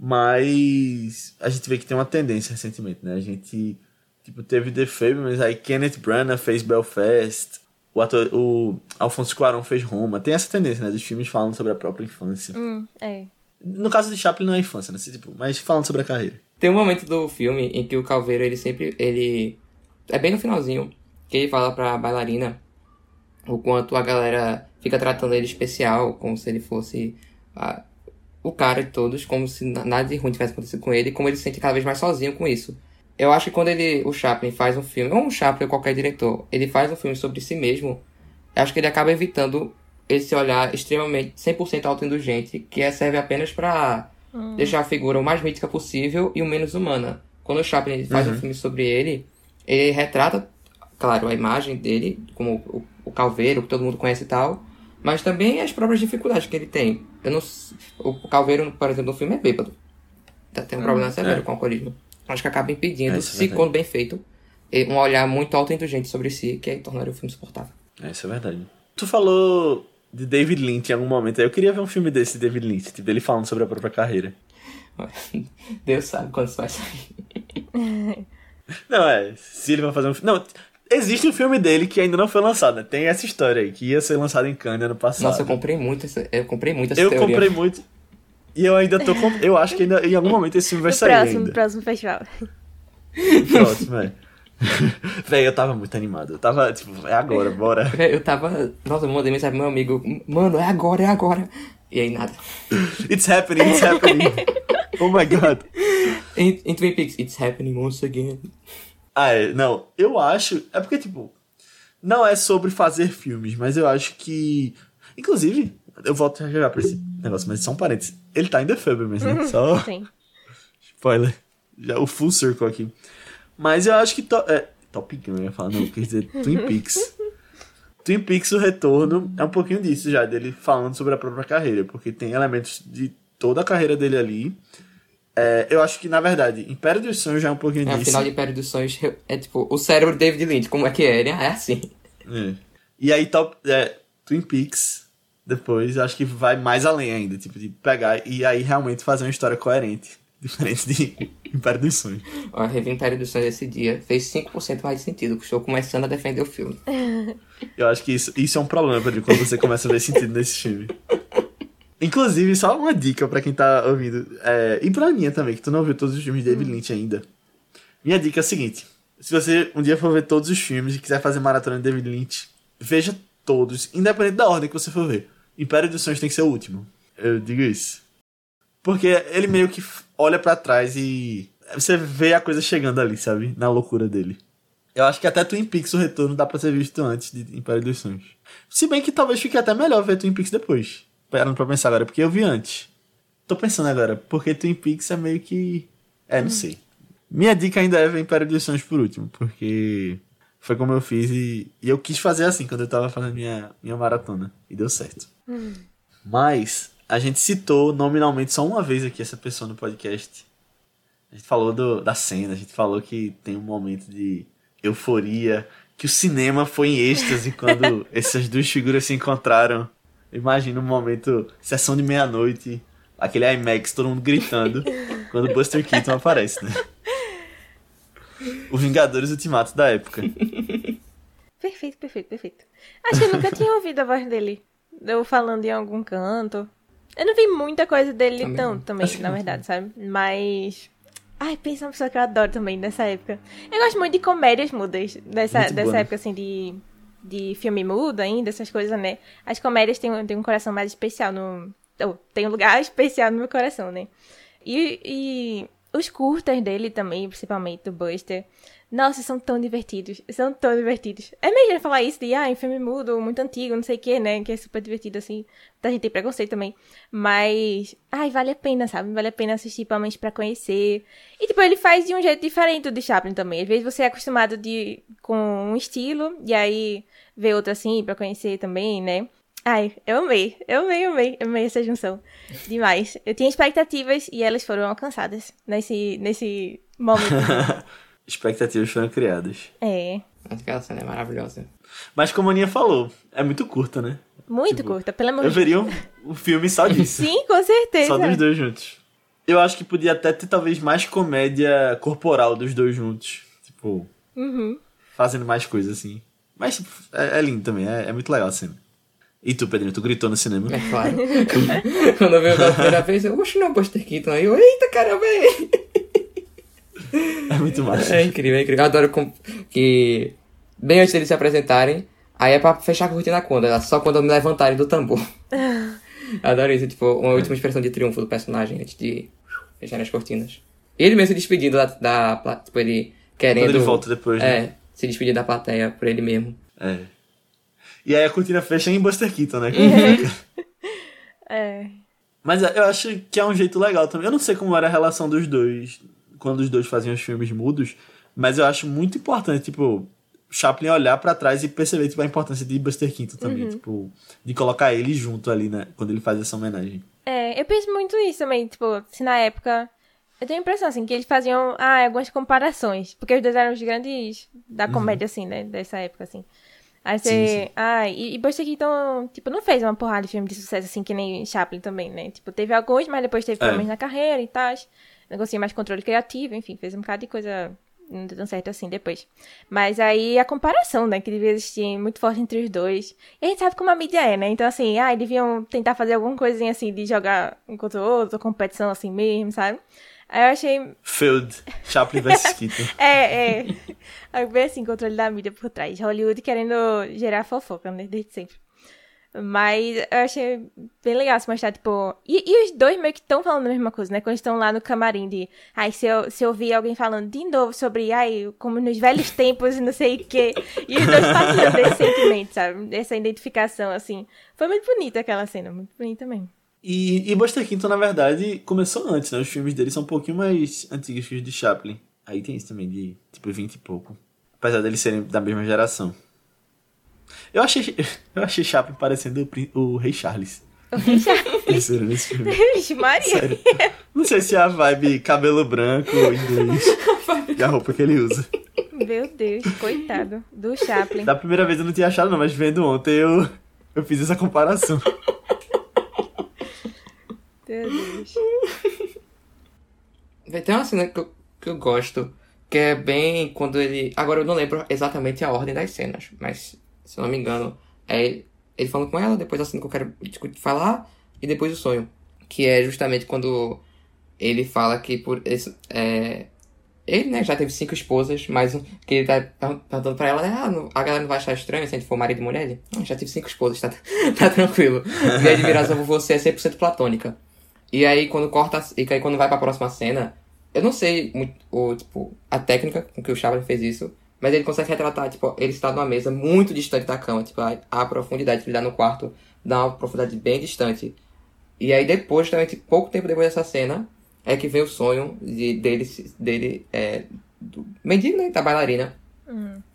Mas a gente vê que tem uma tendência recentemente, né? A gente tipo, teve The Fablemans, aí Kenneth Branagh fez Belfast, o, ator, o Alfonso Cuarón fez Roma. Tem essa tendência, né? Dos filmes falando sobre a própria infância. Hum, é. No caso de Chaplin não é infância, né? Tipo, mas falando sobre a carreira. Tem um momento do filme em que o Calveiro, ele sempre, ele... É bem no finalzinho, que ele fala pra bailarina o quanto a galera fica tratando ele especial, como se ele fosse ah, o cara de todos, como se na- nada de ruim tivesse acontecido com ele, e como ele se sente cada vez mais sozinho com isso. Eu acho que quando ele, o Chaplin faz um filme, ou um Chaplin ou qualquer diretor, ele faz um filme sobre si mesmo, eu acho que ele acaba evitando esse olhar extremamente 100% autoindulgente, que é- serve apenas pra deixar a figura o mais mítica possível e o menos humana. Quando o Chaplin faz um filme sobre ele, ele retrata, claro, a imagem dele, como o, o calveiro, que todo mundo conhece e tal, mas também as próprias dificuldades que ele tem. Eu não, o calveiro, por exemplo, no filme é bêbado. Tá- Tem um problema severo é. com o alcoolismo. Acho que acaba impedindo, É, é se quando bem feito, um olhar muito autoindulgente sobre si, que aí tornaria o filme suportável. É, isso é verdade. Tu falou de David Lynch em algum momento. Eu queria ver um filme desse, de David Lynch, tipo, dele falando sobre a própria carreira. Deus sabe quando isso vai sair. Não, é. Se ele vai fazer um filme. Não, existe um filme dele que ainda não foi lançado, né? Tem essa história aí, que ia ser lançado em Cannes ano passado. Nossa, eu comprei muito essa, eu comprei muito essa Eu teoria. comprei muito. E eu ainda tô. Com... Eu acho que ainda, em algum momento esse filme vai No sair. próximo, ainda. no próximo festival. Próximo, é. Véi, eu tava muito animado. Eu tava, tipo, é agora, bora. Véi, Eu tava. Nossa, eu mandei mensagem pro meu amigo. Mano, é agora, é agora. E aí nada. It's happening, it's happening. Oh my god. Em, em Twin Peaks, it's happening once again. Ah, é, não, eu acho. É porque, tipo, não é sobre fazer filmes, mas eu acho que. Inclusive, eu volto já já pra esse negócio, mas só um parênteses. Ele tá em The Fablemans, né? Só Sim. spoiler. Já o full circle aqui. Mas eu acho que. To... É, Top Gun, eu ia falar, não, quer dizer Twin Peaks. Twin Peaks, o retorno, é um pouquinho disso já, dele falando sobre a própria carreira, porque tem elementos de toda a carreira dele ali. É, eu acho que, na verdade, Império dos Sonhos já é um pouquinho É, disso. final de Império dos Sonhos é tipo o cérebro de David Lynch. Como é que é? É assim. É. E aí, top, é, Twin Peaks, depois, acho que vai mais além ainda, tipo, de pegar e aí realmente fazer uma história coerente, diferente de Império dos Sonhos. Ó, eu revi Império dos Sonhos esse dia. Fez 5% mais de sentido. que Estou começando a defender o filme. Eu acho que isso, isso é um problema, Pedro, quando você começa a ver sentido nesse filme. Inclusive, só uma dica pra quem tá ouvindo, é, e pra mim também, que tu não viu todos os filmes de David Lynch ainda. Minha dica é a seguinte: se você um dia for ver todos os filmes e quiser fazer maratona de David Lynch, veja todos, independente da ordem que você for ver. Império dos Sonhos tem que ser o último. Eu digo isso. Porque ele meio que olha para trás e você vê a coisa chegando ali, sabe? Na loucura dele. Eu acho que até Twin Peaks o retorno dá pra ser visto antes de Império dos Sonhos. Se bem que talvez fique até melhor ver Twin Peaks depois. Parando pra pensar agora, porque eu vi antes. Tô pensando agora, porque Twin Peaks é meio que. É, não hum. sei. Minha dica ainda é Império dos Sonhos por último, porque foi como eu fiz e, e eu quis fazer assim quando eu tava fazendo minha, minha maratona. E deu certo. Hum. Mas a gente citou nominalmente só uma vez aqui essa pessoa no podcast. A gente falou do, da cena, a gente falou que tem um momento de euforia, que o cinema foi em êxtase quando essas duas figuras se encontraram. Imagina um momento, sessão de meia-noite, aquele IMAX, todo mundo gritando, quando Buster Keaton aparece, né? O Vingadores Ultimato da época. Perfeito, perfeito, perfeito. Acho que eu nunca tinha ouvido a voz dele. Eu falando em algum canto. Eu não vi muita coisa dele também, tanto também, na verdade, sabe? Mas. Ai, pensa uma pessoa que eu adoro também dessa época. Eu gosto muito de comédias mudas dessa, dessa boa, né? época, assim, de, de filme mudo ainda, essas coisas, né? As comédias têm, têm um coração mais especial no. Oh, tem um lugar especial no meu coração, né? E, e os curtas dele também, principalmente do Buster. Nossa, são tão divertidos. São tão divertidos. É mesmo falar isso de, ah, em filme mudo, muito antigo, não sei o que, né? Que é super divertido, assim. A gente tem preconceito também. Mas, ai, vale a pena, sabe? Vale a pena assistir, pelo menos pra conhecer. E, tipo, ele faz de um jeito diferente do Chaplin também. Às vezes você é acostumado de, com um estilo, e aí vê outro assim pra conhecer também, né? Ai, eu amei, eu amei, eu amei, eu amei essa junção. Demais. Eu tinha expectativas e elas foram alcançadas nesse, nesse momento. expectativas foram criadas. É. Aquela cena é maravilhosa. Mas como a Aninha falou, é muito curta, né? Muito tipo, curta, pelo amor de Deus. Eu veria um, um filme só disso. Sim, com certeza. Só dos dois juntos. Eu acho que podia até ter talvez mais comédia corporal dos dois juntos. Tipo, uhum. fazendo mais coisas assim. Mas tipo, é, é lindo também, é, é muito legal a cena. E tu, Pedrinho, tu gritou no cinema? É claro. Quando eu vi a primeira vez, eu, oxe, não, Buster Keaton. Aí eu, eita, caramba, É muito massa. É incrível, é incrível. Eu adoro que, bem antes deles se apresentarem, aí é pra fechar a cortina conta, só quando me levantarem do tambor. eu adoro isso, tipo, uma última expressão de triunfo do personagem antes de fechar as cortinas. Ele mesmo se despedindo da, da tipo, ele querendo... Quando ele volta depois, né? É, se despedir da plateia por ele mesmo. É. E aí a cortina fecha em Buster Keaton, né? é. Mas eu acho que é um jeito legal também. Eu não sei como era a relação dos dois quando os dois faziam os filmes mudos, mas eu acho muito importante, tipo, Chaplin olhar para trás e perceber tipo, a importância de Buster Keaton também, uhum. tipo, de colocar ele junto ali, né, quando ele faz essa homenagem. É, eu penso muito isso também, tipo, se na época eu tenho a impressão, assim, que eles faziam ah, algumas comparações. Porque os dois eram os grandes da uhum. comédia, uhum. assim, né? Dessa época, assim. Aí você. Sim, sim. Ah, e, e Buster Keaton, tipo, não fez uma porrada de filme de sucesso assim que nem Chaplin também, né? Tipo, teve alguns, mas depois teve é. problemas na carreira e tal. Negocia mais controle criativo, enfim, fez um bocado de coisa não deu tão certo assim depois. Mas aí a comparação, né, que devia existir muito forte entre os dois. E a gente sabe como a mídia é, né? Então, assim, ah, deviam tentar fazer alguma coisinha assim de jogar um contra o outro, competição assim mesmo, sabe? Aí eu achei. Field. Chaplin vs Keaton. é, é. Bem assim, controle da mídia por trás. Hollywood querendo gerar fofoca, né? Desde sempre. Mas eu achei bem legal se mostrar, tipo. E, e os dois meio que estão falando a mesma coisa, né? Quando estão lá no camarim de. Ai, se eu, se eu ouvir alguém falando de novo sobre. Ai, como nos velhos tempos e não sei o quê. E os dois partilham desse sentimento, sabe? Dessa identificação, assim. Foi muito bonita aquela cena, muito bonita mesmo. E, e Buster Keaton, na verdade, começou antes, né? Os filmes dele são um pouquinho mais antigos que os de Chaplin. Aí tem isso também, de tipo 20 e pouco. Apesar deles serem da mesma geração. Eu achei, eu achei Chaplin parecendo o, o Rei Charles. O Rei Charles? Sério, nesse filme. Vixe, Maria. Sério. Não sei se é a vibe cabelo branco, inglês, e a roupa que ele usa. Meu Deus, coitado do Chaplin. Da primeira vez eu não tinha achado não, mas vendo ontem eu, eu fiz essa comparação. Meu Deus. Tem uma cena que eu, que eu gosto, que é bem quando ele. Agora eu não lembro exatamente a ordem das cenas, mas se eu não me engano, é ele falando com ela, depois a cena que eu quero falar, e depois o sonho. Que é justamente quando ele fala que por esse, é, ele, né, já teve cinco esposas, mas que ele tá pergun- perguntando pra ela, né, ah, não- a galera não vai achar estranho se a gente for marido e mulher? Ele, já tive cinco esposas, tá, tá tranquilo. Minha admiração por você é 100% platônica. E aí, quando corta, e aí quando vai pra próxima cena, eu não sei muito, o, tipo, a técnica com que o Chaplin fez isso, mas ele consegue retratar, tipo, ele está numa mesa muito distante da cama, tipo, a, a profundidade que ele dá no quarto dá uma profundidade bem distante. E aí depois, também, tipo, pouco tempo depois dessa cena, é que vem o sonho de, dele, dele é, do mendigo, né, da bailarina.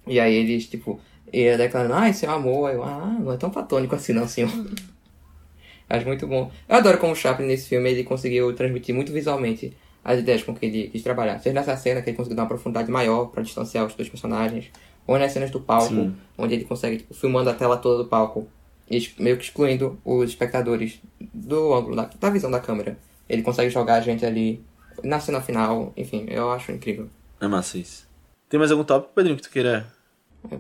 E aí eles, tipo, ele declarando, ah, esse é o amor. Eu, ah, não é tão platônico assim não, senhor. Acho muito bom. Eu adoro como o Chaplin nesse filme, ele conseguiu transmitir muito visualmente as ideias com que ele quis trabalhar. Seja nessa cena que ele conseguiu dar uma profundidade maior pra distanciar os dois personagens, ou nas cenas do palco, Sim. onde ele consegue, tipo, filmando a tela toda do palco, e meio que excluindo os espectadores do ângulo da, da visão da câmera. Ele consegue jogar a gente ali na cena final, enfim, eu acho incrível. É massa isso. Tem mais algum tópico, Pedrinho, que tu queira?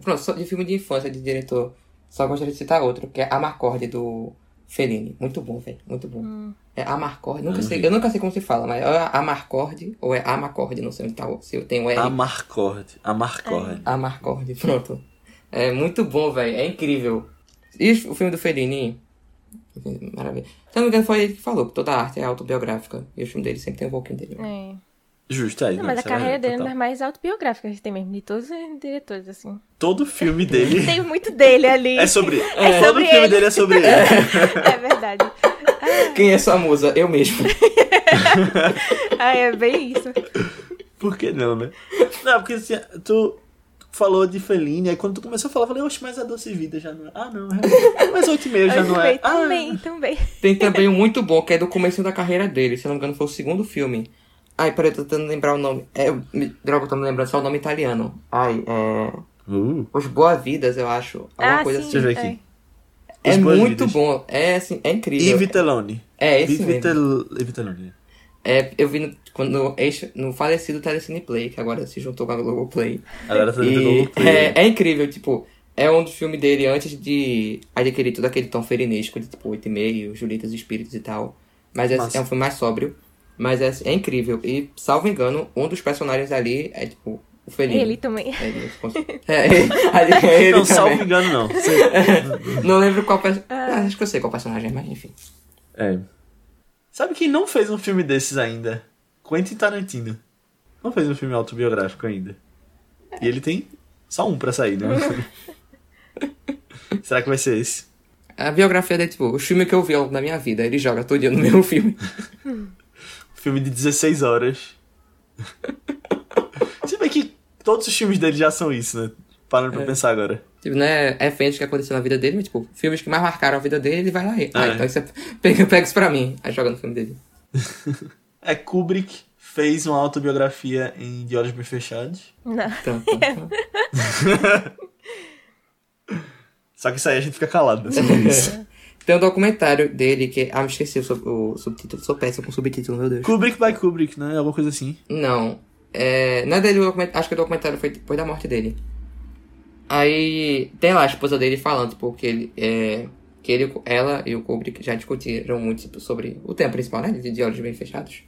Pronto, só de filme de infância de diretor, só gostaria de citar outro, que é Amarcord do Fellini. Muito bom, velho, muito bom. É Amarcord, nunca Eu não sei, eu nunca sei como se fala, mas é Amarcord ou é Amacord, não sei onde tá, se eu tenho R. Amarcord. Amarcord. Amarcord, pronto. É muito bom, velho, é incrível. E o filme do Fellini, maravilha. Se não me engano, foi ele que falou que toda arte é autobiográfica, e o filme dele sempre tem um pouquinho dele. É. Justo, é. Não, mas a é carreira dele é total. mais autobiográficas que tem mesmo, de todos os diretores, assim. Todo filme dele Tem muito dele ali. é sobre. É Todo sobre filme ele. dele é sobre ele. É verdade. Quem é sua musa? Eu mesmo. Ah, é bem isso. Por que não, né? Não, porque assim, tu falou de Fellini, aí quando tu começou a falar, eu falei, oxe, mas a Doce Vida já não é. Ah, não, é. Mas oito e meio já não é. também, Ah, também, também. Tem também um muito bom, que é do começo da carreira dele. Se não me engano, foi o segundo filme. Ai, peraí, tô tentando lembrar o nome. É, me- droga, eu tô me lembrando só o nome italiano. Ai, é. Uh, Os Boa Vidas, eu acho. Alguma ah, coisa sim. assim. Deixa eu ver aqui. É Boas muito Vidas. bom. É assim, é incrível. e Vitelloni. É, esse Vi mesmo. Vitel- e Vitelloni. É, eu vi no, quando, no, falecido Telecine Play, que agora se juntou com a Globoplay. Agora tá E Globoplay. é, é incrível, tipo, é um dos filmes dele antes de adquirir todo aquele tom ferinesco de tipo 8 e meio, Julietas e Espíritos e tal. Mas é, é um filme mais sóbrio. Mas é, é incrível. E, salvo engano, um dos personagens ali é tipo o Fellini. Ele também. É, ele, é, ele, ali é ele não, salvo engano, não. Não lembro qual personagem. acho que eu sei qual personagem, mas enfim. É. Sabe quem não fez um filme desses ainda? Quentin Tarantino. Não fez um filme autobiográfico ainda. E ele tem só um pra sair, né? Será que vai ser esse? A biografia dele, tipo, o filme que eu vi da minha vida, ele joga todo dia no mesmo filme. Filme de 16 horas. Se bem que todos os filmes dele já são isso, né? Parando pra pensar agora. Tipo, né, eventos que aconteceram na vida dele, mas, tipo, filmes que mais marcaram a vida dele, ele vai lá e. Ah, É. então você pega, pega isso pra mim. Aí joga no filme dele. É, Kubrick fez uma autobiografia em De Olhos Bem Fechados. Não. Então, então. Só que isso aí a gente fica calado né, sobre isso. Tem um documentário dele que. Ah, me esqueci o, sub- o subtítulo. Sou péssimo com subtítulo, meu Deus. Kubrick by Kubrick, né? Alguma coisa assim. Não. É, não é dele o documentário. Acho que o documentário foi depois da morte dele. Aí tem lá a esposa dele falando, tipo, que ele. É, que ele, ela e o Kubrick já discutiram muito tipo, sobre o tema principal, né? De, de olhos bem fechados.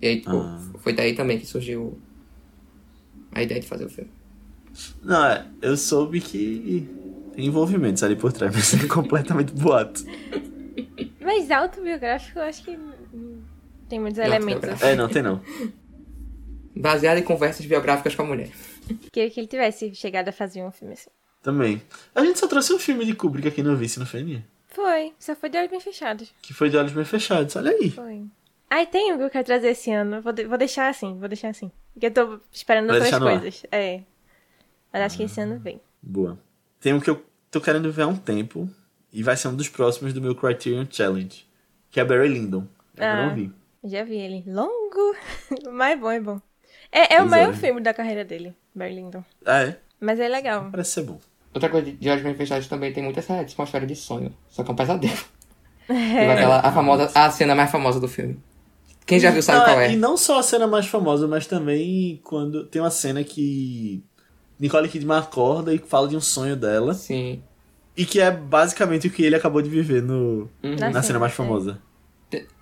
E aí, tipo, Ah. foi daí também que surgiu a ideia de fazer o filme. Não, é, eu soube que envolvimentos ali por trás, mas é completamente boato. Mas autobiográfico, eu acho que tem muitos Não, elementos. Assim. É, não, tem não. Baseado em conversas biográficas com a mulher. Queria que ele tivesse chegado a fazer um filme assim. Também. A gente só trouxe um filme de Kubrick aqui no Vice, não foi? Foi, só foi de olhos bem fechados. Que foi De Olhos Bem Fechados, olha aí. Foi. Ai, tem um que eu quero trazer esse ano. Vou, de- vou deixar assim, vou deixar assim. Porque eu tô esperando Vai outras coisas. É. Mas acho que esse ano vem. Boa. Tem um que eu tô querendo ver há um tempo, e vai ser um dos próximos do meu Criterion Challenge, que é Barry Lyndon. Eu Ah. não vi. Já vi ele. Longo, mas é bom, é bom. É, é o maior é. filme da carreira dele, Barry Lyndon. Ah, é? Mas é legal. Parece ser bom. Outra coisa de, bem fechados também tem muito essa atmosfera de sonho. Só que é um pesadelo. Tipo aquela, a famosa, a cena mais famosa do filme. Quem já viu sabe Não, qual é. E não só a cena mais famosa, mas também quando tem uma cena que Nicole Kidman acorda e fala de um sonho dela, Sim. e que é basicamente o que ele acabou de viver no, Uhum. na Na cena mais é. famosa.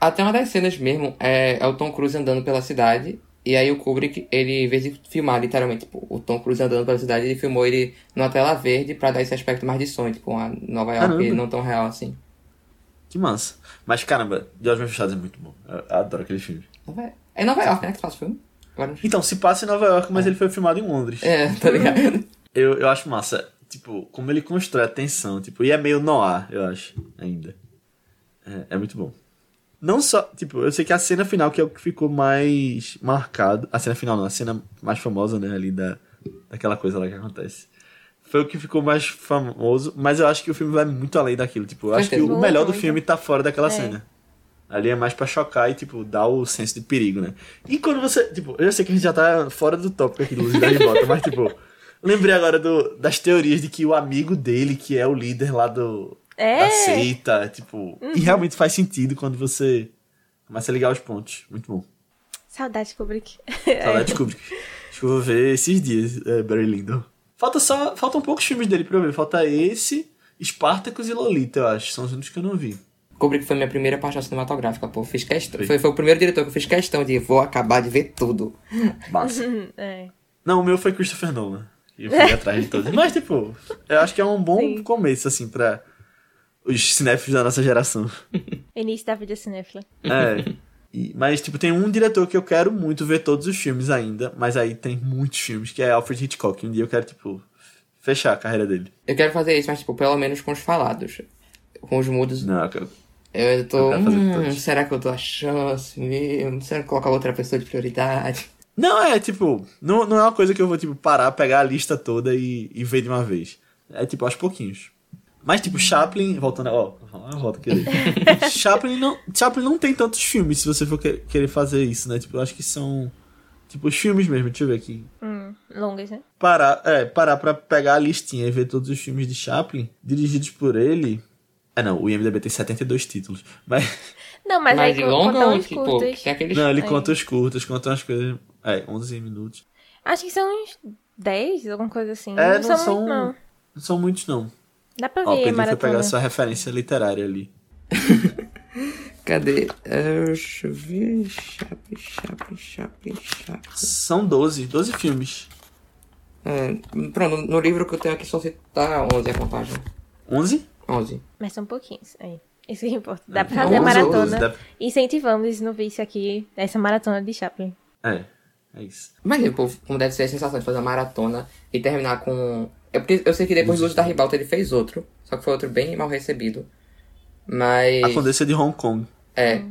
Até uma das cenas mesmo é, é o Tom Cruise andando pela cidade E aí o Kubrick, ele, em vez de filmar literalmente tipo, o Tom Cruise andando pela cidade, ele filmou ele numa tela verde pra dar esse aspecto mais de sonho, tipo, uma Nova York Caramba. não tão real assim. Que massa. Mas caramba, De Olhos Fechados é muito bom. Eu adoro aquele filme. É Nova York, né, que faz o filme? Então, se passa em Nova York, mas ele foi filmado em Londres. É, tá ligado? Eu, eu acho massa. Tipo, como ele constrói a tensão, tipo, e é meio noir, eu acho, ainda. É, é muito bom. Não só, tipo, eu sei que a cena final que é o que ficou mais marcado. A cena final não, a cena mais famosa, né, ali da, daquela coisa lá que acontece. Foi o que ficou mais famoso, mas eu acho que o filme vai muito além daquilo. Tipo, eu acho que o melhor do filme tá fora daquela É. cena. Ali é mais pra chocar e, tipo, dar o senso de perigo, né? E quando você. Tipo, eu sei que a gente já tá fora do tópico aqui do Luz da Ribota, mas, tipo, lembrei agora do, das teorias de que o amigo dele, que é o líder lá do. É. Da seita, tipo. E realmente faz sentido quando você começa a ligar os pontos. Muito bom. Saudade, Kubrick. Saudade de Kubrick. Acho que eu vou ver esses dias, é, Barry Lyndon. Falta só. Faltam poucos filmes dele pra eu ver. Falta esse, Spartacus e Lolita, eu acho. São os únicos que eu não vi. Kubrick foi minha primeira paixão cinematográfica, pô. Fiz questão. Foi, foi o primeiro diretor que eu fiz questão de vou acabar de ver tudo. Massa. É. Não, o meu foi Christopher Nolan. E eu fui atrás de todos. Mas, tipo, eu acho que é um bom Sim. começo, assim, pra os cinéfilos da nossa geração. Início da vida cinéfila. É. E- mas, tipo, tem um diretor que eu quero muito ver todos os filmes ainda, mas aí tem muitos filmes, que é Alfred Hitchcock. Um dia eu quero, tipo, fechar a carreira dele. Eu quero fazer isso, mas, tipo, pelo menos com os falados. Com os mudos. Não, eu quero... Eu tô. Eu quero fazer Hum, será que eu dou a chance mesmo? Será que colocar outra pessoa de prioridade? Não, é, tipo, não, não é uma coisa que eu vou, tipo, parar, pegar a lista toda e, e ver de uma vez. É, tipo, aos pouquinhos. Mas, tipo, Chaplin, voltando, ó, ó, volta aqui. Chaplin não, Chaplin não tem tantos filmes, se você for que- querer fazer isso, né? Tipo, eu acho que são, tipo, os filmes mesmo, deixa eu ver aqui. Hum, longas, né? Parar, é, parar pra pegar a listinha e ver todos os filmes de Chaplin, dirigidos por ele... É, não, o IMDB tem 72 títulos, mas... Não, mas, Mas aí de con- longa contam ou, os tipo, curtos. tem aqueles. Não, ele Aí. conta os curtos, conta umas coisas... É, 11 minutos. Acho que são uns 10, alguma coisa assim. É, não, não são são- muito, não. Não são muitos, não. Dá pra Ó, o ver a Pedro foi maratona. pegar sua referência literária ali. Cadê? É, deixa eu ver. Chape, chape, chape, chape. São 12, 12 filmes. É, pronto, no, no livro que eu tenho aqui só citar 11 a contagem. 11? 11. Mas são pouquinhos. Aí. Isso que importa. Dá pra Não, fazer a 11, maratona. 12, dá- Incentivamos no vício aqui, essa maratona de Chaplin. É, é isso. Imagina, pô, como deve ser a sensação de fazer uma maratona e terminar com. É porque eu sei que depois do Luz da Ribalta ele fez outro, só que foi outro bem mal recebido. Mas. A Condessa de Hong Kong. É.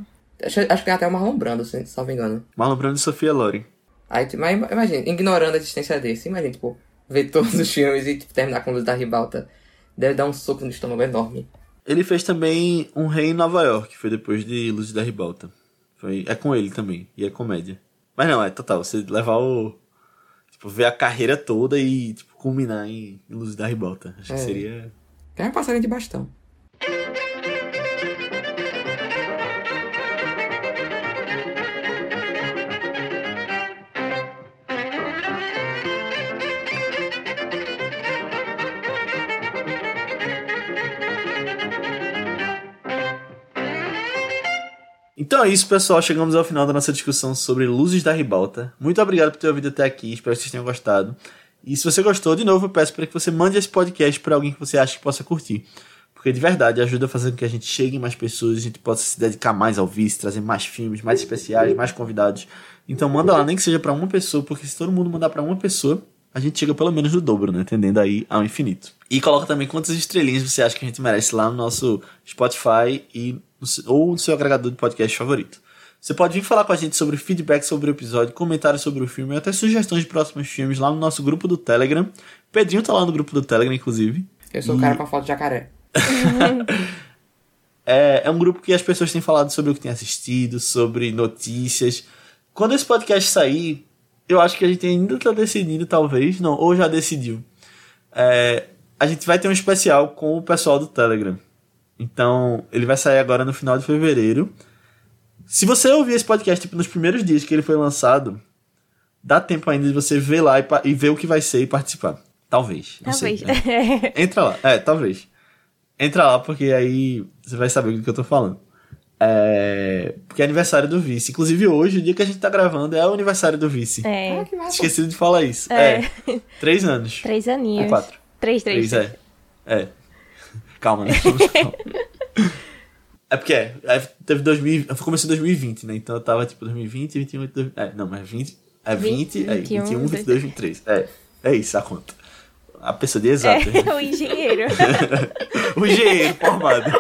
Acho, acho que tem até o Marlon Brando, se se não me engano. Marlon Brando e Sofia Loren. Aí, tipo, mas imagina, ignorando a existência desse, imagina, tipo, ver todos os filmes e tipo, terminar com Luz da Ribalta. Deve dar um soco no estômago enorme. Ele fez também Um Rei em Nova York, que foi depois de Luzes da Ribalta. Foi, é com ele também, e é comédia. Mas não, é total, você levar o... Tipo, ver a carreira toda e, tipo, culminar em, Luzes da Ribalta. Acho que É. seria... Quer um passarinho de bastão. Então é isso, pessoal. Chegamos ao final da nossa discussão sobre Luzes da Ribalta. Muito obrigado por ter ouvido até aqui. Espero que vocês tenham gostado. E se você gostou, de novo, eu peço para que você mande esse podcast para alguém que você acha que possa curtir. Porque de verdade ajuda a fazer com que a gente chegue em mais pessoas, a gente possa se dedicar mais ao vice, trazer mais filmes, mais especiais, mais convidados. Então manda lá, nem que seja para uma pessoa, porque se todo mundo mandar para uma pessoa, a gente chega pelo menos no dobro, né? Tendendo aí ao infinito. E coloca também quantas estrelinhas você acha que a gente merece lá no nosso Spotify e ou no seu agregador de podcast favorito. Você pode vir falar com a gente sobre feedback sobre o episódio, comentários sobre o filme e até sugestões de próximos filmes lá no nosso grupo do Telegram. Pedrinho tá lá no grupo do Telegram, inclusive. Eu sou o cara com a foto de jacaré. É, é um grupo que as pessoas têm falado sobre o que têm assistido, sobre notícias. Quando esse podcast sair, eu acho que a gente ainda tá decidindo, talvez, não, ou já decidiu. É, a gente vai ter um especial com o pessoal do Telegram. Então, ele vai sair agora no final de fevereiro. Se você ouvir esse podcast tipo, nos primeiros dias que ele foi lançado, dá tempo ainda de você ver lá e, e ver o que vai ser e participar. Talvez. não sei, Talvez. né? Entra lá. É, talvez. Entra lá, porque aí você vai saber do que eu tô falando. É, porque é aniversário do vice. Inclusive hoje, o dia que a gente tá gravando, é o aniversário do vice. É. Ah, que massa. Esqueci de falar isso. É. É. Três anos. Três aninhos. Ou quatro. Três, três. Três, é. É. Calma, né? Calma. É porque é, é, teve 2000, começou em 2020, né? Então eu tava tipo 2020, 21, 22, é, não, mas 20, é 20, 20, é 21, 21, 22, 23. É, é isso a conta. A pessoa de exato. É, o engenheiro. o engenheiro formado.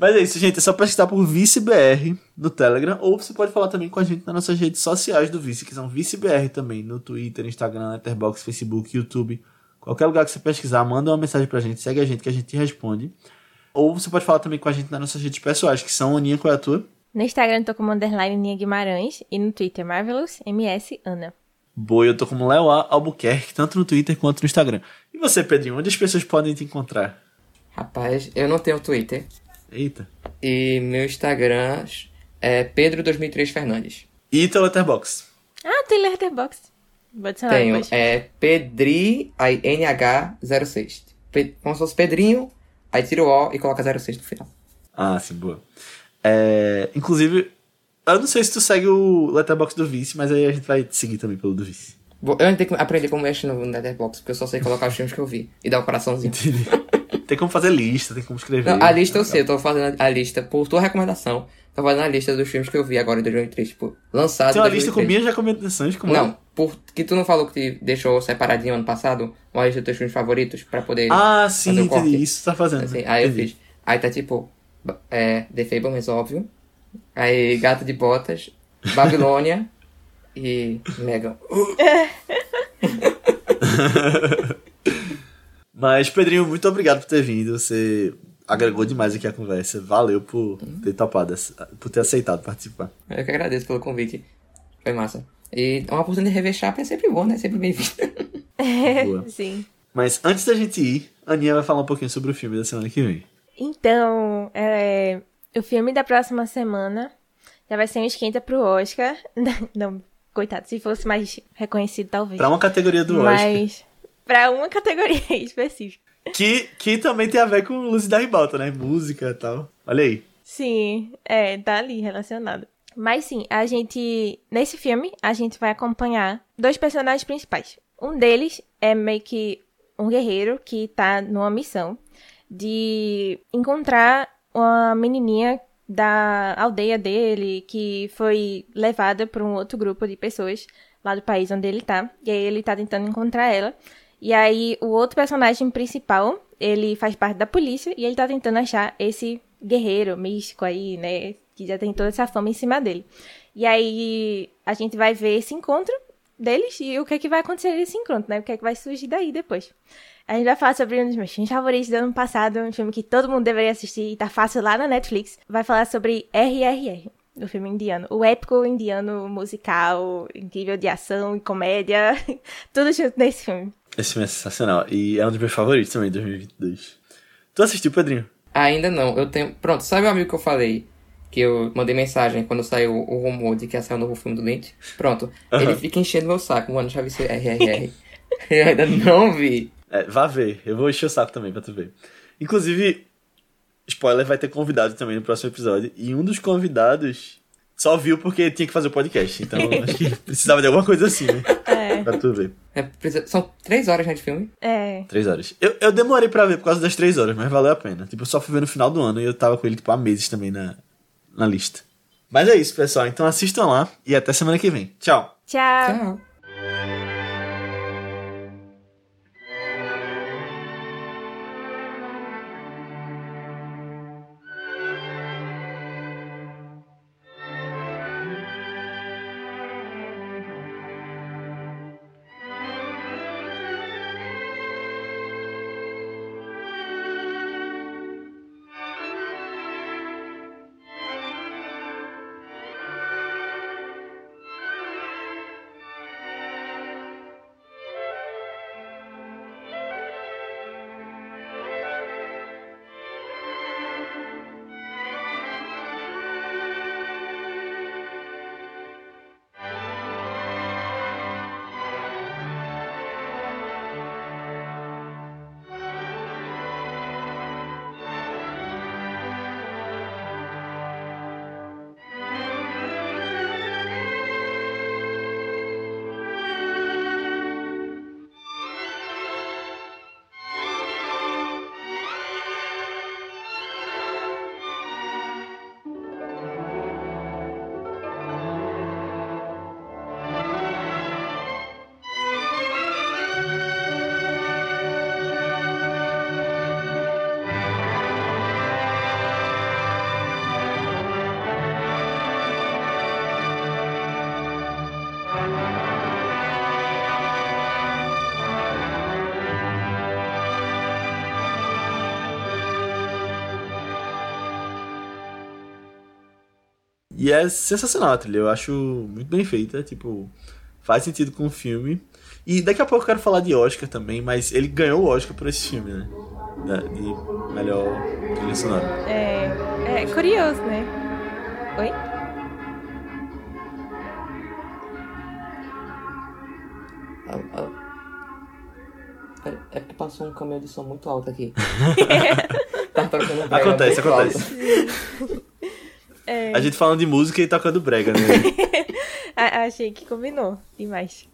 Mas é isso, gente. É só pesquisar por ViceBR no Telegram. Ou você pode falar também com a gente nas nossas redes sociais do Vice, que são ViceBR também. No Twitter, Instagram, Letterboxd, Facebook, YouTube. Qualquer lugar que você pesquisar, manda uma mensagem pra gente. Segue a gente que a gente responde. Ou você pode falar também com a gente nas nossas redes pessoais, que são Aninha, qual é a tua? No Instagram eu tô como underline Ninha Guimarães e no Twitter Marvelous MS Ana. Boa, eu tô como Léo A. Albuquerque, tanto no Twitter quanto no Instagram. E você, Pedrinho, onde as pessoas podem te encontrar? Rapaz, eu não tenho Twitter. Eita. E meu Instagram é Pedro2003 Fernandes. E teu Letterboxd? Ah, tem Letterboxd. Vou adicionar Tenho, depois. é Pedri, aí NH06. Pe- Como se fosse Pedrinho, aí tira o O e coloca 06 no final. Ah, sim, boa. É, inclusive, eu não sei se tu segue o Letterboxd do Vice, mas aí a gente vai te seguir também pelo do Vice. Vou- Eu ainda tenho que aprender como mexe no Letterboxd, porque eu só sei colocar os filmes que eu vi e dar o coraçãozinho. Entendi. tem como fazer lista, tem como escrever. Não, a lista eu sei, eu tô fazendo a lista por tua recomendação. Tô fazendo a lista dos filmes que eu vi agora em 2003, tipo, lançado Tem uma lista com 2003. minhas recomendações, como Não, por que tu não falou que te deixou separadinho ano passado, uma lista dos teus filmes favoritos pra poder. Ah, sim, fazer entendi. corte. Isso tu tá fazendo. Assim, aí eu Entendi. fiz. Aí tá tipo, é, The Fablemans, óbvio. Aí Gato de Botas, Babilônia e Megan. Mas, Pedrinho, muito obrigado por ter vindo. Você agregou demais aqui a conversa. Valeu por ter topado, essa- por ter aceitado participar. Eu que agradeço pelo convite. Foi massa. E uma oportunidade de rever Chapa é sempre bom, né? Sempre bem-vindo. Boa. Sim. Mas antes da gente ir, a Aninha vai falar um pouquinho sobre o filme da semana que vem. Então, é, o filme da próxima semana já vai ser um esquenta pro Oscar. Não, coitado, se fosse mais reconhecido, talvez. Pra uma categoria do Oscar. Mas pra uma categoria específica. Que, que também tem a ver com Luz da Ribalta, né? Música e tal. Olha aí. Sim, é, tá ali relacionado. Mas sim, a gente. Nesse filme, a gente vai acompanhar dois personagens principais. Um deles é meio que um guerreiro que tá numa missão de encontrar uma menininha da aldeia dele que foi levada por um outro grupo de pessoas lá do país onde ele tá. E aí ele tá tentando encontrar ela. E aí o outro personagem principal, ele faz parte da polícia e ele tá tentando achar esse guerreiro místico aí, né? Que já tem toda essa fama em cima dele. E aí a gente vai ver esse encontro deles e o que é que vai acontecer nesse encontro, né? O que é que vai surgir daí depois. A gente vai falar sobre um dos meus filmes favoritos do ano passado, um filme que todo mundo deveria assistir e tá fácil lá na Netflix. Vai falar sobre RRR, o filme indiano. O épico indiano musical, incrível de ação e comédia. Tudo junto nesse filme. Esse filme é sensacional. E é um dos meus favoritos também, de 2022. Tu assistiu, Pedrinho? Ainda não, eu tenho. Pronto, sabe o amigo que eu falei? Que eu mandei mensagem quando saiu o rumor de que ia sair o novo filme do Lynch? Pronto. Ele fica enchendo meu saco, mano. Já vi esse RRR. eu ainda não vi. É, vá ver. Eu vou encher o saco também pra tu ver. Inclusive, spoiler, vai ter convidado também no próximo episódio. E um dos convidados só viu porque tinha que fazer o podcast. Então, acho que precisava de alguma coisa assim, né? É. Pra tu ver. É, São três horas né, de filme. É. Três horas. Eu, eu demorei pra ver por causa das três horas, mas valeu a pena. Tipo, eu só fui ver no final do ano e eu tava com ele, tipo, há meses também na, na lista. Mas é isso, pessoal. Então assistam lá e até semana que vem. Tchau! Tchau. Tchau. E é sensacional a trilha, eu acho muito bem feita, tipo, faz sentido com o filme. E daqui a pouco eu quero falar de Oscar também, mas ele ganhou o Oscar por esse filme, né? De melhor trilha sonora. É, é curioso, né? Oi? Ah, ah. É porque passou um caminhão de som muito alto aqui. tá tocando brega Acontece, acontece. A gente falando de música e tocando brega, né? achei que combinou demais.